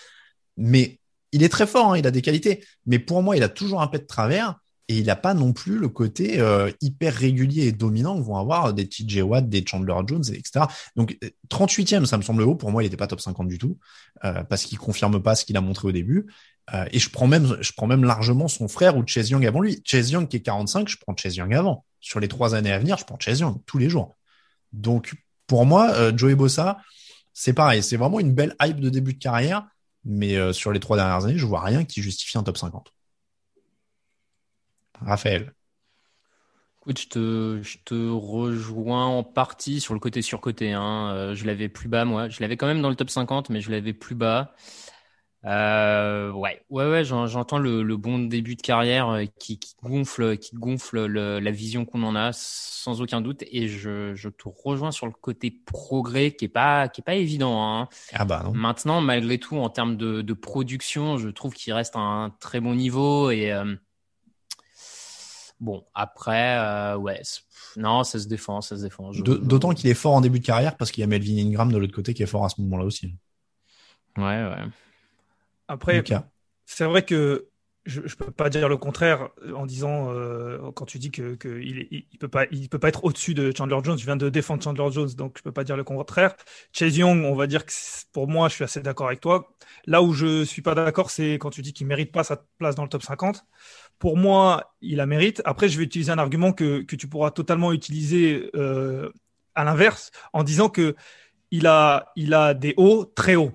Mais il est très fort, hein, il a des qualités. Mais pour moi, il a toujours un pet de travers et il n'a pas non plus le côté euh, hyper régulier et dominant que vont avoir des TJ Watt, des Chandler Jones, etc. Donc 38e, ça me semble haut. Pour moi, il n'était pas top 50 du tout euh, parce qu'il confirme pas ce qu'il a montré au début. Euh, et je prends même, je prends même largement son frère ou Chase Young avant lui. Chase Young qui est 45, je prends Chase Young avant. Sur les trois années à venir, je prends Chase Young tous les jours. Donc pour moi, Joey Bossa, c'est pareil. C'est vraiment une belle hype de début de carrière, mais sur les trois dernières années, je vois rien qui justifie un top 50. Raphaël. Écoute, je te, je te rejoins en partie sur le côté surcoté. Hein. Euh, je l'avais plus bas, moi. Je l'avais quand même dans le top 50, mais je l'avais plus bas. Euh, ouais, ouais, ouais, j'entends le, le, bon début de carrière euh, qui, qui gonfle, qui gonfle le, la vision qu'on en a, sans aucun doute. Et je, je, te rejoins sur le côté progrès qui est pas, qui est pas évident. Hein. Ah bah non. Maintenant, malgré tout, en termes de, de production, je trouve qu'il reste à un très bon niveau et euh, Bon, après, euh, ouais, non, ça se défend, ça se défend. D'autant qu'il est fort en début de carrière parce qu'il y a Melvin Ingram de l'autre côté qui est fort à ce moment-là aussi. Ouais, ouais. Après, c'est vrai que je, je peux pas dire le contraire en disant euh, quand tu dis que, que il, il, peut pas il peut pas être au-dessus de Chandler Jones. Je viens de défendre Chandler Jones, donc je peux pas dire le contraire. Chase Young, on va dire que pour moi, je suis assez d'accord avec toi. Là où je suis pas d'accord, c'est quand tu dis qu'il mérite pas sa place dans le top 50. Pour moi, il la mérite. Après, je vais utiliser un argument que, que tu pourras totalement utiliser euh, à l'inverse, en disant que il a, il a des hauts très hauts.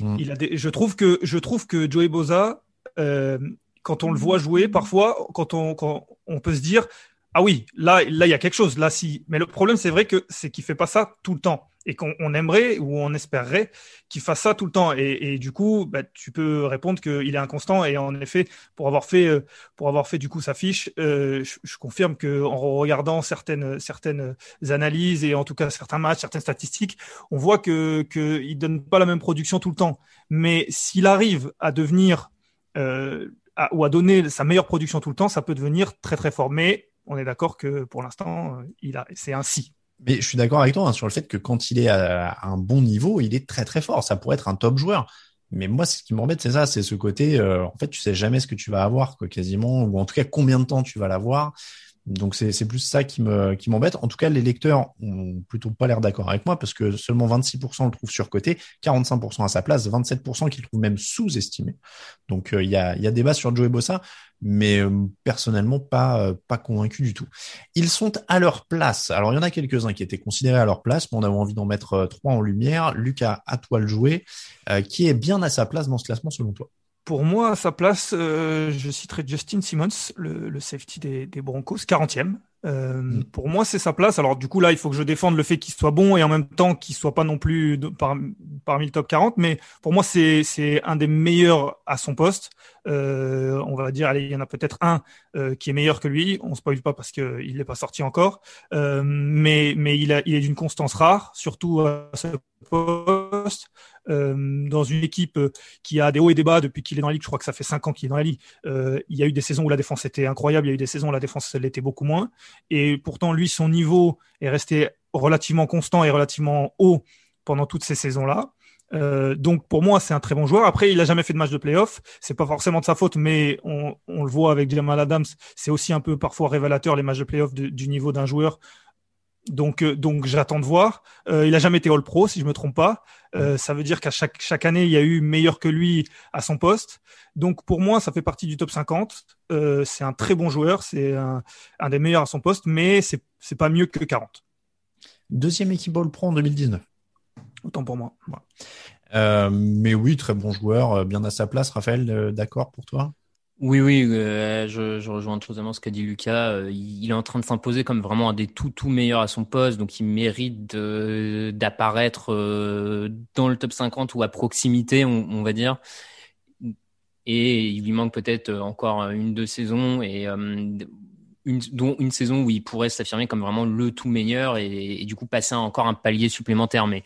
Mmh. Il a des, je trouve que, je trouve que Joey Boza, euh, quand on le voit jouer, parfois, quand on, quand on peut se dire, ah oui, là, là, il y a quelque chose. Là, si. Mais le problème, c'est vrai que c'est qu'il fait pas ça tout le temps. et qu'on aimerait ou on espérerait qu'il fasse ça tout le temps. Et, du coup, bah, tu peux répondre qu'il est inconstant. Et en effet, pour avoir fait, euh, pour avoir fait du coup sa fiche, euh, je, confirme que en regardant certaines, certaines analyses et en tout cas certains matchs, certaines statistiques, on voit que qu'il donne pas la même production tout le temps. Mais s'il arrive à devenir euh, ou à donner sa meilleure production tout le temps, ça peut devenir très très fort. Mais on est d'accord que pour l'instant, il a, c'est ainsi. Mais je suis d'accord avec toi hein, sur le fait que quand il est à, un bon niveau, il est très très fort. Ça pourrait être un top joueur. Mais moi, ce qui m'embête, c'est ça, c'est ce côté. Euh, en fait, tu sais jamais ce que tu vas avoir, quoi, quasiment, ou en tout cas combien de temps tu vas l'avoir. Donc c'est plus ça qui me qui m'embête. En tout cas, les lecteurs ont plutôt pas l'air d'accord avec moi parce que seulement 26% le trouvent surcoté, 45% à sa place, 27% qui le trouvent même sous-estimé. Donc euh, il y a y a débat sur Joey Bossa, mais euh, personnellement pas euh, pas convaincu du tout. Ils sont à leur place. Alors il y en a quelques-uns qui étaient considérés à leur place, mais on avait envie d'en mettre trois en lumière. Lucas, à toi le jouer, qui est bien à sa place dans ce classement selon toi? Pour moi, à sa place, euh, je citerai Justin Simmons, le, safety des, des Broncos, 40e. Euh, mm. Pour moi, c'est sa place. Alors du coup, là, il faut que je défende le fait qu'il soit bon et en même temps qu'il soit pas non plus par, parmi le top 40. Mais pour moi, c'est un des meilleurs à son poste. Euh, on va dire, allez, il y en a peut-être un euh, qui est meilleur que lui. On spoil pas parce qu'il n'est pas sorti encore. Euh, mais mais il, a, il est d'une constance rare, surtout à ce poste. Euh, dans une équipe euh, qui a des hauts et des bas depuis qu'il est dans la ligue. Je crois que ça fait cinq ans qu'il est dans la ligue. Euh, il y a eu des saisons où la défense était incroyable, il y a eu des saisons où la défense l'était beaucoup moins. Et pourtant, lui, son niveau est resté relativement constant et relativement haut pendant toutes ces saisons-là. Euh, donc pour moi c'est un très bon joueur. Après il a jamais fait de match de playoff, c'est pas forcément de sa faute, mais on, le voit avec Jamal Adams, c'est aussi un peu parfois révélateur les matchs de playoff du niveau d'un joueur donc, euh, donc j'attends de voir. Euh, il a jamais été All Pro, si je me trompe pas. Euh, ça veut dire qu'à chaque, chaque année, il y a eu meilleur que lui à son poste. Donc, pour moi, ça fait partie du top 50. Euh, c'est un très bon joueur, c'est un, un, des meilleurs à son poste, mais c'est, c'est pas mieux que 40. Deuxième équipe All Pro en 2019. Autant pour moi. Euh, mais oui, très bon joueur, bien à sa place. Raphaël, d'accord pour toi? Oui, oui, euh, je, je, rejoins totalement ce qu'a dit Lucas. Euh, il, est en train de s'imposer comme vraiment un des tout tout meilleurs à son poste, donc il mérite d'apparaître euh, dans le top 50 ou à proximité, on, va dire. Et il lui manque peut-être encore une deux saisons et une, dont une saison où il pourrait s'affirmer comme vraiment le tout meilleur et, et, du coup passer encore un palier supplémentaire. Mais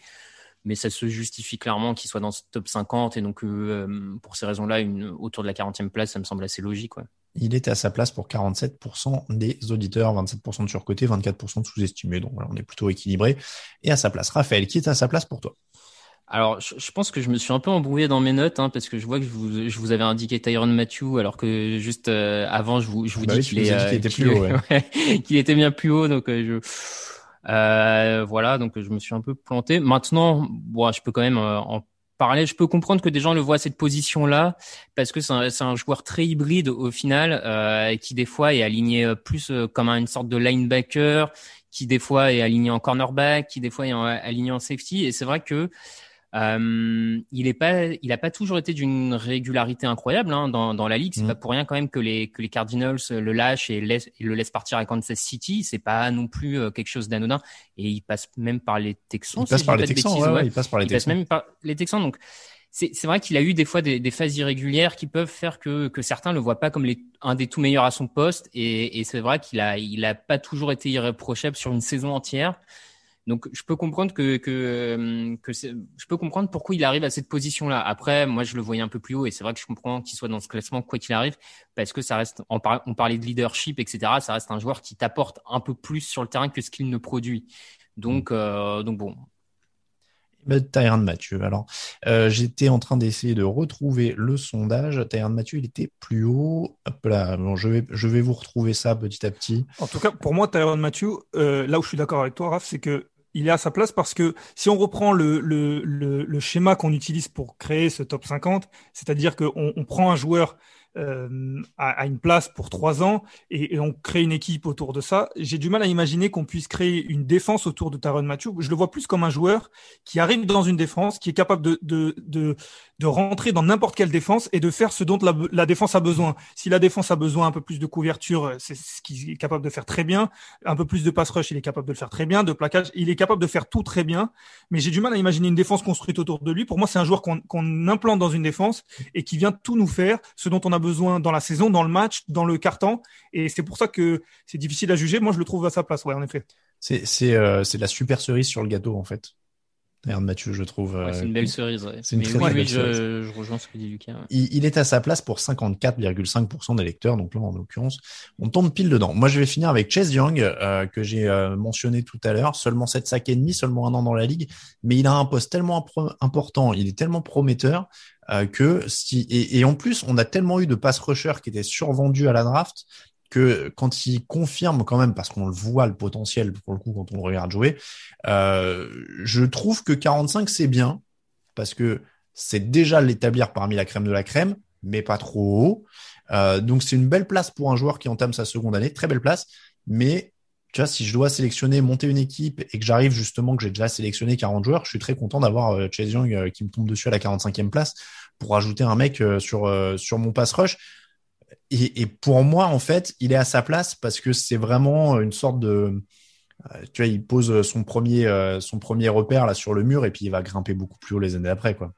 mais ça se justifie clairement qu'il soit dans ce top 50 et donc euh, pour ces raisons-là, autour de la 40e place, ça me semble assez logique. Ouais. Il était à sa place pour 47% des auditeurs, 27% de surcoté, 24% de sous-estimés. Donc voilà, on est plutôt équilibré. Et à sa place, Raphaël, qui est à sa place pour toi? Alors, je, pense que je me suis un peu embrouillé dans mes notes, hein, parce que je vois que je vous, je vous avais indiqué Tyron Matthew, alors que juste euh, avant, je vous, je vous bah dis qu'il était plus haut, [LAUGHS] ouais. qu'il était bien plus haut, donc euh, je euh, voilà, donc je me suis un peu planté. Maintenant, bon, je peux quand même euh, en parler. Je peux comprendre que des gens le voient à cette position-là parce que c'est un, un, joueur très hybride au final, euh, qui des fois est aligné euh, plus comme une sorte de linebacker, qui des fois est aligné en cornerback, qui des fois est aligné en safety. Et c'est vrai que euh, il est pas, il a pas toujours été d'une régularité incroyable hein, dans, dans la ligue. C'est mm. pas pour rien quand même que les que les Cardinals le lâchent et, le laissent partir à Kansas City. C'est pas non plus euh, quelque chose d'anodin. Et il passe même par les Texans. Il passe par les Texans. ouais, il passe par les il Texans. passe même par les Texans. Donc c'est c'est vrai qu'il a eu des fois des, des, phases irrégulières qui peuvent faire que que certains le voient pas comme les, un des tout meilleurs à son poste. Et, et c'est vrai qu'il a il a pas toujours été irréprochable sur une saison entière. Donc je peux comprendre que que, euh, que je peux comprendre pourquoi il arrive à cette position-là. Après, moi je le voyais un peu plus haut et c'est vrai que je comprends qu'il soit dans ce classement quoi qu'il arrive parce que ça reste on, on parlait de leadership etc. Ça reste un joueur qui t'apporte un peu plus sur le terrain que ce qu'il ne produit. Donc euh, donc bon. Tyron Mathieu. Alors, euh, j'étais en train d'essayer de retrouver le sondage. Tyron Mathieu, il était plus haut. Hop là, bon, je vais, je vais vous retrouver ça petit à petit. En tout cas, pour moi, Tyron Mathieu, euh, là où je suis d'accord avec toi, Raph, c'est que il est à sa place parce que si on reprend le, le, schéma qu'on utilise pour créer ce top 50, c'est-à-dire qu'on on prend un joueur euh, à, une place pour trois ans et, on crée une équipe autour de ça. J'ai du mal à imaginer qu'on puisse créer une défense autour de Taron Mathieu. Je le vois plus comme un joueur qui arrive dans une défense, qui est capable de, de, de, de rentrer dans n'importe quelle défense et de faire ce dont la, défense a besoin. Si la défense a besoin un peu plus de couverture, c'est ce qu'il est capable de faire très bien. Un peu plus de pass rush, il est capable de le faire très bien. De plaquage, il est capable de faire tout très bien. Mais j'ai du mal à imaginer une défense construite autour de lui. Pour moi, c'est un joueur qu'on implante dans une défense et qui vient tout nous faire, ce dont on a besoin dans la saison, dans le match, dans le carton. Et c'est pour ça que c'est difficile à juger. Moi, je le trouve à sa place, ouais, en effet. C'est c'est euh, la super cerise sur le gâteau, en fait. Merde, Mathieu, je trouve. c'est une belle euh, cerise. C'est une très belle cerise. Je, rejoins ce que dit Lucas. Il, est à sa place pour 54,5% des lecteurs. Donc là, en l'occurrence, on tombe pile dedans. Moi, je vais finir avec Chase Young, euh, que j'ai euh, mentionné tout à l'heure. Seulement 7 sacs et demi, seulement un an dans la ligue. Mais il a un poste tellement important, il est tellement prometteur que si, et, et, en plus, on a tellement eu de pass rushers qui étaient survendus à la draft que quand il confirme quand même, parce qu'on le voit le potentiel pour le coup quand on le regarde jouer, euh, je trouve que 45 c'est bien parce que c'est déjà l'établir parmi la crème de la crème, mais pas trop haut. Euh, donc c'est une belle place pour un joueur qui entame sa seconde année, très belle place. Mais tu vois, si je dois sélectionner, monter une équipe et que j'arrive justement que j'ai déjà sélectionné 40 joueurs, je suis très content d'avoir euh, Chase Young euh, qui me tombe dessus à la 45e place pour ajouter un mec euh, sur mon pass rush et, pour moi, en fait, il est à sa place parce que c'est vraiment une sorte de, tu vois, il pose son premier, son premier repère là sur le mur et puis il va grimper beaucoup plus haut les années après, quoi.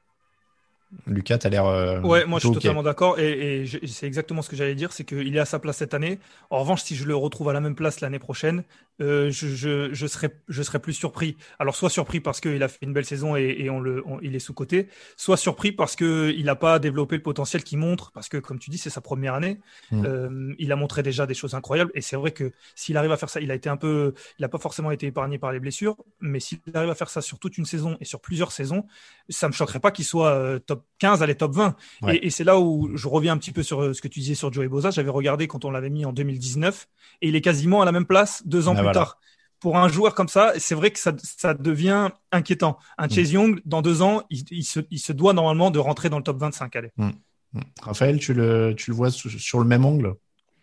Lucas, tu as l'air. Euh, ouais, moi je suis totalement d'accord et, et c'est exactement ce que j'allais dire, c'est qu'il est à sa place cette année. En revanche, si je le retrouve à la même place l'année prochaine, euh, je, je, je, serais, je serais plus surpris. Alors soit surpris parce qu'il a fait une belle saison et, et on le, il est sous côté, soit surpris parce que il n'a pas développé le potentiel qu'il montre, parce que comme tu dis, c'est sa première année. Mm. Euh, il a montré déjà des choses incroyables et c'est vrai que s'il arrive à faire ça, il a été un peu, il n'a pas forcément été épargné par les blessures, mais s'il arrive à faire ça sur toute une saison et sur plusieurs saisons, ça me choquerait pas qu'il soit euh, top 15 à les top 20. Et, c'est là où je reviens un petit peu sur euh, ce que tu disais sur Joey Boza. J'avais regardé quand on l'avait mis en 2019 et il est quasiment à la même place deux ans ah, plus tard. Pour un joueur comme ça, c'est vrai que ça, ça, devient inquiétant. Un mm. Chase Young, dans deux ans, il, se, il, se, doit normalement de rentrer dans le top 25. Allez. Mm. Mm. Raphaël, tu le, tu le vois sur le même angle?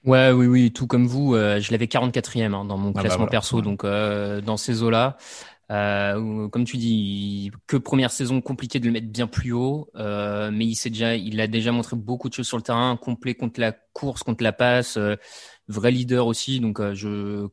Ouais, oui, oui, tout comme vous. Euh, je l'avais 44e hein, dans mon ah, bah classement perso, donc euh, dans ces eaux-là. Euh, comme tu dis, que première saison compliqué de le mettre bien plus haut, euh, mais il s'est déjà, il a déjà montré beaucoup de choses sur le terrain, complet contre la course, contre la passe, euh, vrai leader aussi. Donc euh, je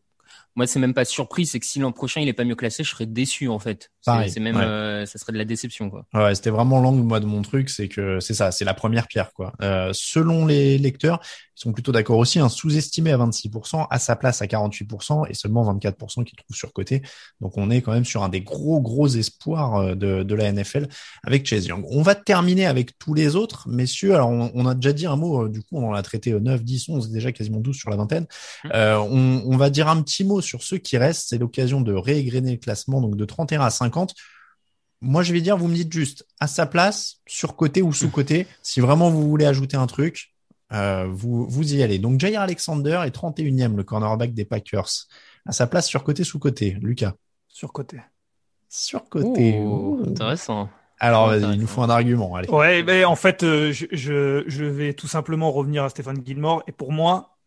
moi, c'est même pas surpris, c'est que si l'an prochain il est pas mieux classé, je serais déçu en fait. C'est même, euh, ça serait de la déception quoi. Ouais, c'était vraiment l'angle moi de mon truc, c'est que c'est ça, c'est la première pierre quoi. Euh, selon les lecteurs, ils sont plutôt d'accord aussi, un sous-estimé à 26%, à sa place à 48% et seulement 24% qui trouve surcoté. Donc on est quand même sur un des gros gros espoirs euh, de, de la NFL avec Chase Young. On va terminer avec tous les autres, messieurs. Alors on, on a déjà dit un mot, du coup on en a traité 9, 10, 11, déjà quasiment 12 sur la vingtaine. Mmh. on, on va dire un petit mot sur ceux qui restent, c'est l'occasion de réégrener le classement, donc de 31 à 50. Moi, je vais dire, vous me dites juste à sa place, sur côté ou sous côté. Si vraiment vous voulez ajouter un truc, euh, vous, vous y allez. Donc, Jair Alexander est 31e, le cornerback des Packers. À sa place, sur côté, sous côté. Lucas. Sur côté. Sur côté. intéressant. Alors, il nous faut un argument. Allez. Ouais, mais en fait, euh, je, je, je, vais tout simplement revenir à Stéphane Gilmore. Et pour moi,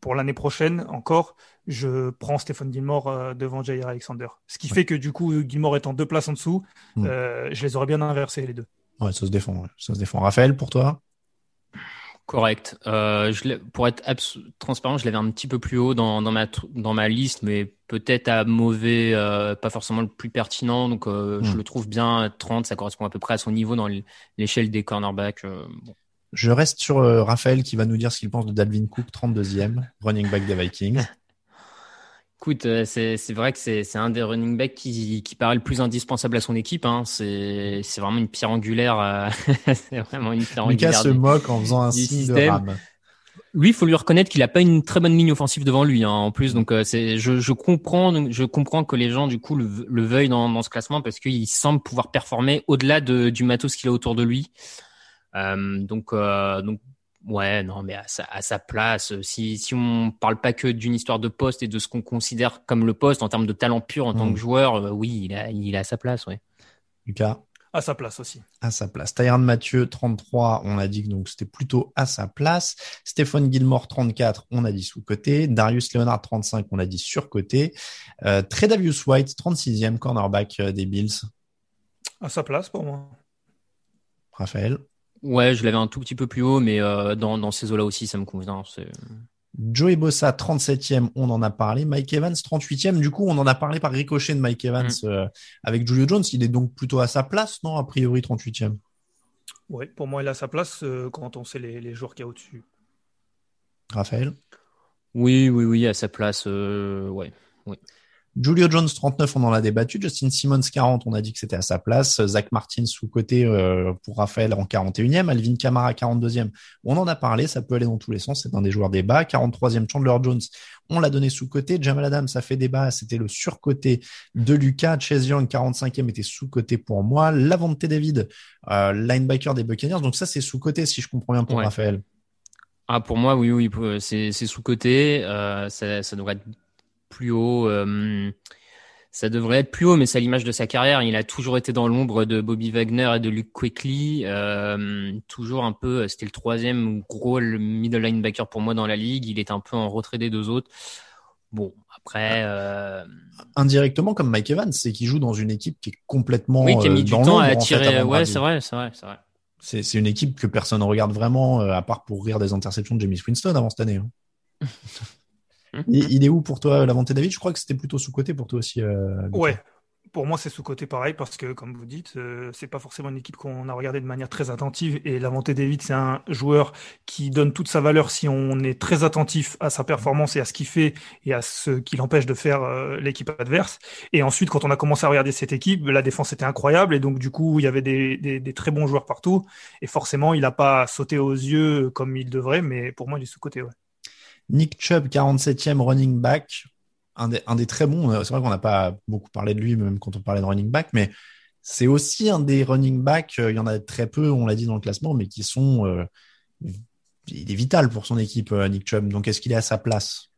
pour l'année prochaine encore, je prends Stéphane Gilmore euh, devant Jair Alexander. Ce qui fait que du coup, Gilmore étant deux places en dessous, hmm. euh, je les aurais bien inversés les deux. Ouais, ça se défend. Ça se défend. Raphaël, pour toi? Correct. Euh, je pour être transparent, je l'avais un petit peu plus haut dans, dans, ma, dans ma liste, mais peut-être à mauvais, pas forcément le plus pertinent. Donc, je hmm. le trouve bien 30, ça correspond à peu près à son niveau dans l'échelle des cornerbacks. Bon. Je reste sur Raphaël qui va nous dire ce qu'il pense de Dalvin Cook, 32e, running back des Vikings. [LAUGHS] Écoute, euh, c'est vrai que c'est un des running backs qui, qui paraît le plus indispensable à son équipe. Hein. C'est vraiment une pierre angulaire. Euh, [LAUGHS] c'est vraiment une pierre Lucas se moque en faisant un signe de rame. Lui, il faut lui reconnaître qu'il a pas une très bonne ligne offensive devant lui. Hein, en plus, donc euh, c'est je, je comprends je comprends que les gens du coup le, le veuillent dans, dans ce classement parce qu'il semble pouvoir performer au-delà de, du matos qu'il a autour de lui. Euh, donc donc Ouais, non, mais à sa, à sa place, euh, si, si on parle pas que d'une histoire de poste et de ce qu'on considère comme le poste en termes de talent pur en tant que mm. joueur, euh, oui, il a, il a sa place, ouais. Lucas? À sa place aussi. À sa place. Tyron Mathieu, 33, on a dit que donc c'était plutôt à sa place. Stéphane Gilmore, 34, on a dit sous-côté. Darius Leonard, 35, on a dit sur-côté. Euh, Tredavious White, 36e cornerback euh, des Bills. À sa place pour moi. Raphaël? Ouais, je l'avais un tout petit peu plus haut, mais euh, dans, dans ces eaux-là aussi, ça me convient. Joey Bossa, 37e, on en a parlé. Mike Evans, 38e. Du coup, on en a parlé par ricochet de Mike Evans mm. euh, avec Julio Jones. Il est donc plutôt à sa place, non A priori, 38e. Oui, pour moi, il est à sa place euh, quand on sait les, les joueurs qu'il y a au-dessus. Raphaël? Oui, oui, oui, à sa place. Euh, ouais, oui. Julio Jones 39, on en a débattu. Justin Simmons 40, on a dit que c'était à sa place. Zach Martin sous côté euh, pour Raphaël en 41e. Alvin Kamara 42e, on en a parlé. Ça peut aller dans tous les sens. C'est un des joueurs débat. 43e Chandler Jones, on l'a donné sous côté. Jamal Adams, ça fait débat. C'était le surcoté de Lucas. Chase Young 45e était sous côté pour moi. Lavonte David, euh, linebacker des Buccaneers. Donc ça c'est sous côté si je comprends bien pour Raphaël. Ah pour moi oui oui c'est sous côté. Euh, ça, ça devrait être plus haut. Euh, ça devrait être plus haut, mais c'est à l'image de sa carrière. Il a toujours été dans l'ombre de Bobby Wagner et de Luke Quickly. Euh, toujours un peu, c'était le troisième gros middle linebacker pour moi dans la ligue. Il est un peu en retrait des deux autres. Bon, après. Euh... Indirectement, comme Mike Evans, c'est qu'il joue dans une équipe qui est complètement. Oui, qui a mis du temps à attirer. ouais, c'est vrai, c'est vrai, c'est vrai. C'est une équipe que personne ne regarde vraiment, à part pour rire des interceptions de Jamie Winston avant cette année. Hein. [LAUGHS] Mmh. Il, est où pour toi, la David? Je crois que c'était plutôt sous-côté pour toi aussi. Euh, ouais, pour moi, c'est sous-côté pareil parce que, comme vous dites, euh, c'est pas forcément une équipe qu'on a regardé de manière très attentive. Et la David, c'est un joueur qui donne toute sa valeur si on est très attentif à sa performance et à ce qu'il fait et à ce qui l'empêche de faire euh, l'équipe adverse. Et ensuite, quand on a commencé à regarder cette équipe, la défense était incroyable et donc du coup, il y avait des, des, des très bons joueurs partout. Et forcément, il n'a pas sauté aux yeux comme il devrait, mais pour moi, il est sous-côté. Ouais. Nick Chubb, 47e running back, un des, très bons. Euh, c'est vrai qu'on n'a pas beaucoup parlé de lui, même quand on parlait de running back, mais c'est aussi un des running backs. Euh, il y en a très peu, on l'a dit dans le classement, mais qui sont. Euh, il est vital pour son équipe, Nick Chubb. Donc, est-ce qu'il est à sa place?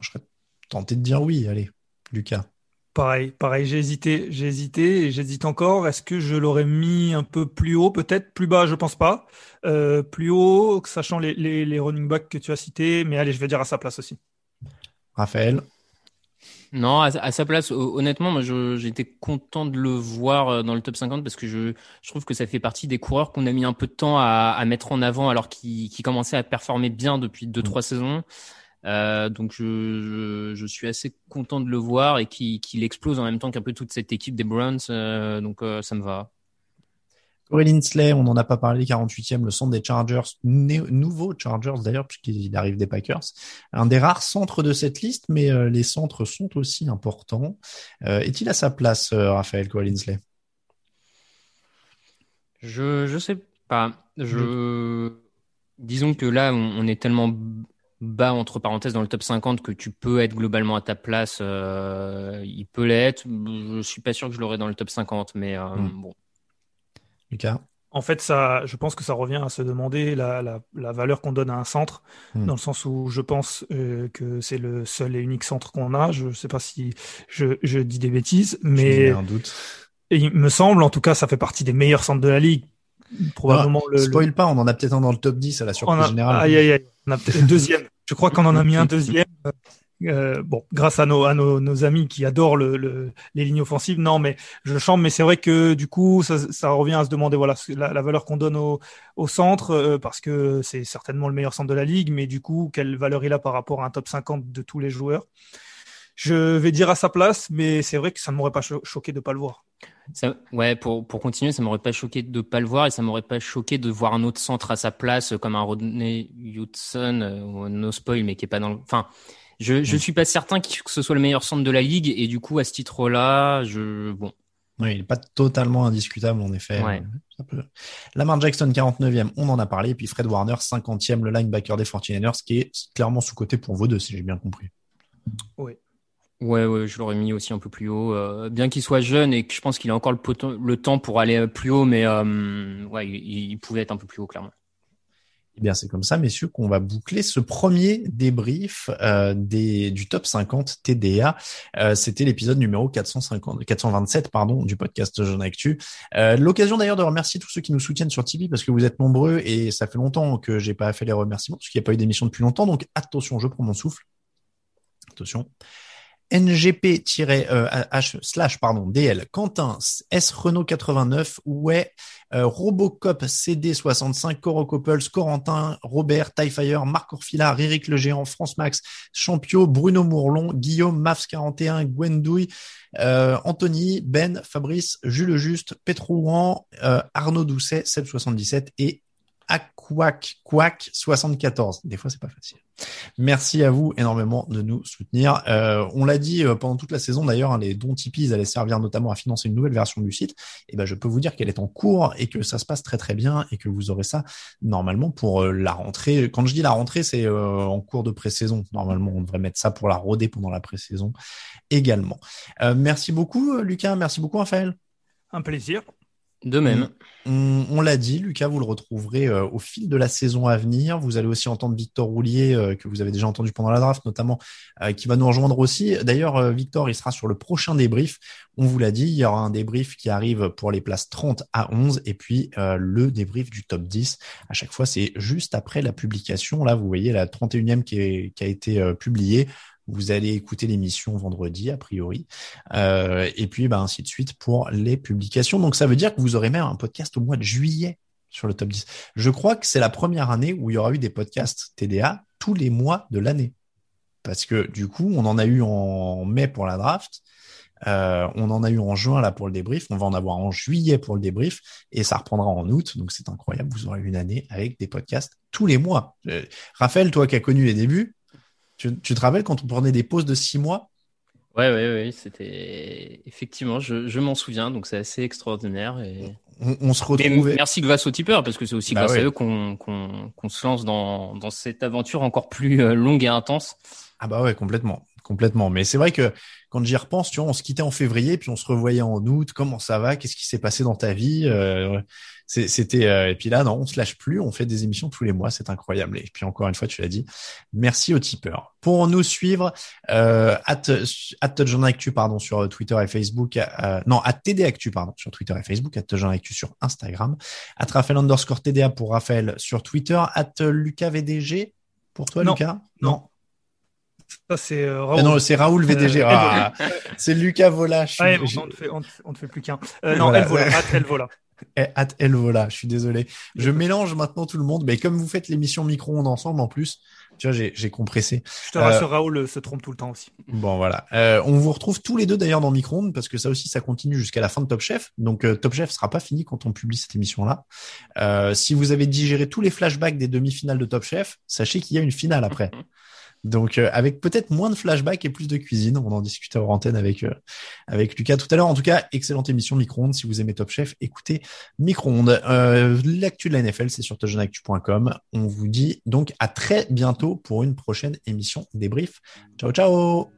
Je serais tenté de dire oui. Allez, Lucas. Pareil, pareil, j'ai hésité, j'ai hésité et j'hésite encore. Est-ce que je l'aurais mis un peu plus haut, peut-être plus bas, je pense pas. Euh, plus haut, sachant les, les, running backs que tu as cités, mais allez, je vais dire à sa place aussi. Raphaël? Non, à, sa place, honnêtement, moi, j'étais content de le voir euh, dans le top 50 parce que je, je trouve que ça fait partie des coureurs qu'on a mis un peu de temps à, à mettre en avant alors qu'ils commençaient à performer bien depuis deux, mm. trois saisons. Euh, donc je, je, suis assez content de le voir et qu'il explose en même temps qu'un peu toute cette équipe des Browns. Euh, donc euh, ça me va. Corey Linsley, on n'en a pas parlé, 48e, le centre des Chargers, nouveau Chargers d'ailleurs, puisqu'il arrive des Packers. Un des rares centres de cette liste, mais les centres sont aussi importants. Est-il à sa place, Raphaël Corey Linsley? Je je sais pas. Je disons que là, on est tellement bas entre parenthèses dans le top 50 que tu peux être globalement à ta place, euh, il peut l'être. Je suis pas sûr que je l'aurai dans le top 50, mais euh, hmm. bon. Lucas? En fait, ça, je pense que ça revient à se demander la, la, valeur qu'on donne à un centre, hmm. dans le sens où je pense euh, que c'est le seul et unique centre qu'on a. Je sais pas si je, je dis des bêtises, mais un doute. Et il me semble, en tout cas, ça fait partie des meilleurs centres de la ligue probablement le. Spoil pas, on en a peut-être un dans le top 10 à la surprise générale. Aïe, aïe, aïe. On a peut-être deuxième. Je crois qu'on en a mis un deuxième. Euh, bon, grâce à nos, à nos, nos amis qui adorent le, le, les lignes offensives, non, mais je chante, mais c'est vrai que du coup, ça, ça, revient à se demander voilà la, la valeur qu'on donne au, au centre, euh, parce que c'est certainement le meilleur centre de la ligue, mais du coup, quelle valeur il a par rapport à un top 50 de tous les joueurs? Je vais dire à sa place, mais c'est vrai que ça ne m'aurait pas choqué de pas le voir. Ça, ouais, pour, pour continuer, ça m'aurait pas choqué de pas le voir et ça m'aurait pas choqué de voir un autre centre à sa place comme un Rodney Hudson euh, ou No Spoil, mais qui est pas dans le. Enfin, je je suis pas certain que ce soit le meilleur centre de la ligue et du coup à ce titre-là, je bon. Oui, il est pas totalement indiscutable en effet. Ouais. Lamar Jackson 49e, on en a parlé, et puis Fred Warner 50e, le linebacker des 49ers, qui est clairement sous côté pour vous deux, si j'ai bien compris. Oui. Ouais, ouais, je l'aurais mis aussi un peu plus haut. Euh, bien qu'il soit jeune et que je pense qu'il a encore le, temps pour aller plus haut, mais euh, ouais, il, pouvait être un peu plus haut, clairement. Eh bien, c'est comme ça, messieurs, qu'on va boucler ce premier débrief euh, des, du top 50 TDA. Euh, C'était l'épisode numéro 450, 427 pardon, du podcast Jeune Actu. Euh, L'occasion d'ailleurs de remercier tous ceux qui nous soutiennent sur Tipeee parce que vous êtes nombreux et ça fait longtemps que j'ai pas fait les remerciements parce qu'il n'y a pas eu d'émission depuis longtemps. Donc attention, je prends mon souffle. Attention. NGP-H slash pardon DL Quentin S Renault 89 ouais euh, Robocop CD65 Coro Couples Corentin Robert Tyfire Marc Orfila Eric Le Géant France Max Champio Bruno Mourlon Guillaume Mavs 41 Gwendouille euh, Anthony Ben Fabrice Jules Juste Petrouan euh, Arnaud Doucet 777 et Quack 74. Des fois, c'est pas facile. Merci à vous énormément de nous soutenir. Euh, on l'a dit euh, pendant toute la saison d'ailleurs, hein, les dons Tipeee allaient servir notamment à financer une nouvelle version du site. Et ben, je peux vous dire qu'elle est en cours et que ça se passe très très bien et que vous aurez ça normalement pour euh, la rentrée. Quand je dis la rentrée, c'est euh, en cours de pré-saison. Normalement, on devrait mettre ça pour la roder pendant la pré-saison également. Euh, merci beaucoup, Lucas. Merci beaucoup, Raphaël. Un plaisir. De même. On, on l'a dit, Lucas, vous le retrouverez euh, au fil de la saison à venir. Vous allez aussi entendre Victor Roulier, euh, que vous avez déjà entendu pendant la draft, notamment, euh, qui va nous rejoindre aussi. D'ailleurs, Victor, il sera sur le prochain débrief. On vous l'a dit, il y aura un débrief qui arrive pour les places 30 à 11 et puis le débrief du top 10. À chaque fois, c'est juste après la publication. Là, vous voyez la 31e qui, est, qui a été publiée. Vous allez écouter l'émission vendredi, a priori. Euh, et puis, bah, ainsi de suite pour les publications. Donc, ça veut dire que vous aurez même un podcast au mois de juillet sur le top 10. Je crois que c'est la première année où il y aura eu des podcasts TDA tous les mois de l'année. Parce que du coup, on en a eu en mai pour la draft. Euh, on en a eu en juin là pour le débrief. On va en avoir en juillet pour le débrief et ça reprendra en août. Donc c'est incroyable. Vous aurez une année avec des podcasts tous les mois. Euh, Raphaël, toi qui as connu les débuts, tu, tu te rappelles quand on prenait des pauses de six mois? Ouais, ouais, ouais, c'était effectivement, je, je m'en souviens, donc c'est assez extraordinaire. Et... on, on se retrouvait. merci grâce aux tipeurs, parce que c'est aussi Bah grâce ouais. à eux qu'on qu'on qu'on se lance dans, dans cette aventure encore plus euh, longue et intense. Ah bah ouais, complètement, complètement. Mais c'est vrai que quand j'y repense, tu vois, on se quittait en février, puis on se revoyait en août. Comment ça va? Qu'est-ce qui s'est passé dans ta vie? Euh, C'était euh, et puis là, non, on se lâche plus. On fait des émissions tous les mois, c'est incroyable. Et puis encore une fois, tu l'as dit, merci aux tipeurs pour nous suivre. Euh, at, at Actu, pardon, sur Twitter et Facebook. euh, non, at TD Actu, pardon, sur Twitter et Facebook. At Touchdown Actu sur Instagram. At Raphaël underscore TDA pour Raphaël sur Twitter. At Lucas VDG pour toi, Non. Lucas? Non. Ça, c'est euh, Ah Raoul. non, c'est Raoul VDG. Euh, Ah, c'est Lucas Vola. Ouais, on ne fait, fait- plus qu'un. Euh, non, Voilà. elle vola. Elle vola. Eh, at Elvola, je suis désolé. Je mélange maintenant tout le monde, mais comme vous faites l'émission micro-ondes ensemble en plus, tu vois, j'ai j'ai compressé. Je te Euh, rassure, Raoul euh, se trompe tout le temps aussi. Bon voilà, Euh, on vous retrouve tous les deux d'ailleurs dans micro-ondes parce que ça aussi ça continue jusqu'à la fin de Top Chef. Donc euh, Top Chef sera pas fini quand on publie cette émission-là. Euh, si vous avez digéré tous les flashbacks des demi-finales de Top Chef, sachez qu'il y a une finale après. [LAUGHS] Donc euh, avec peut-être moins de flashbacks et plus de cuisine, on en discutait hors antenne avec euh, avec Lucas tout à l'heure. En tout cas, excellente émission micro-ondes. Si vous aimez Top Chef, écoutez micro-ondes. Euh, L'actu de la NFL, c'est sur touchdownactu.com. On vous dit donc à très bientôt pour une prochaine émission débrief. Ciao ciao.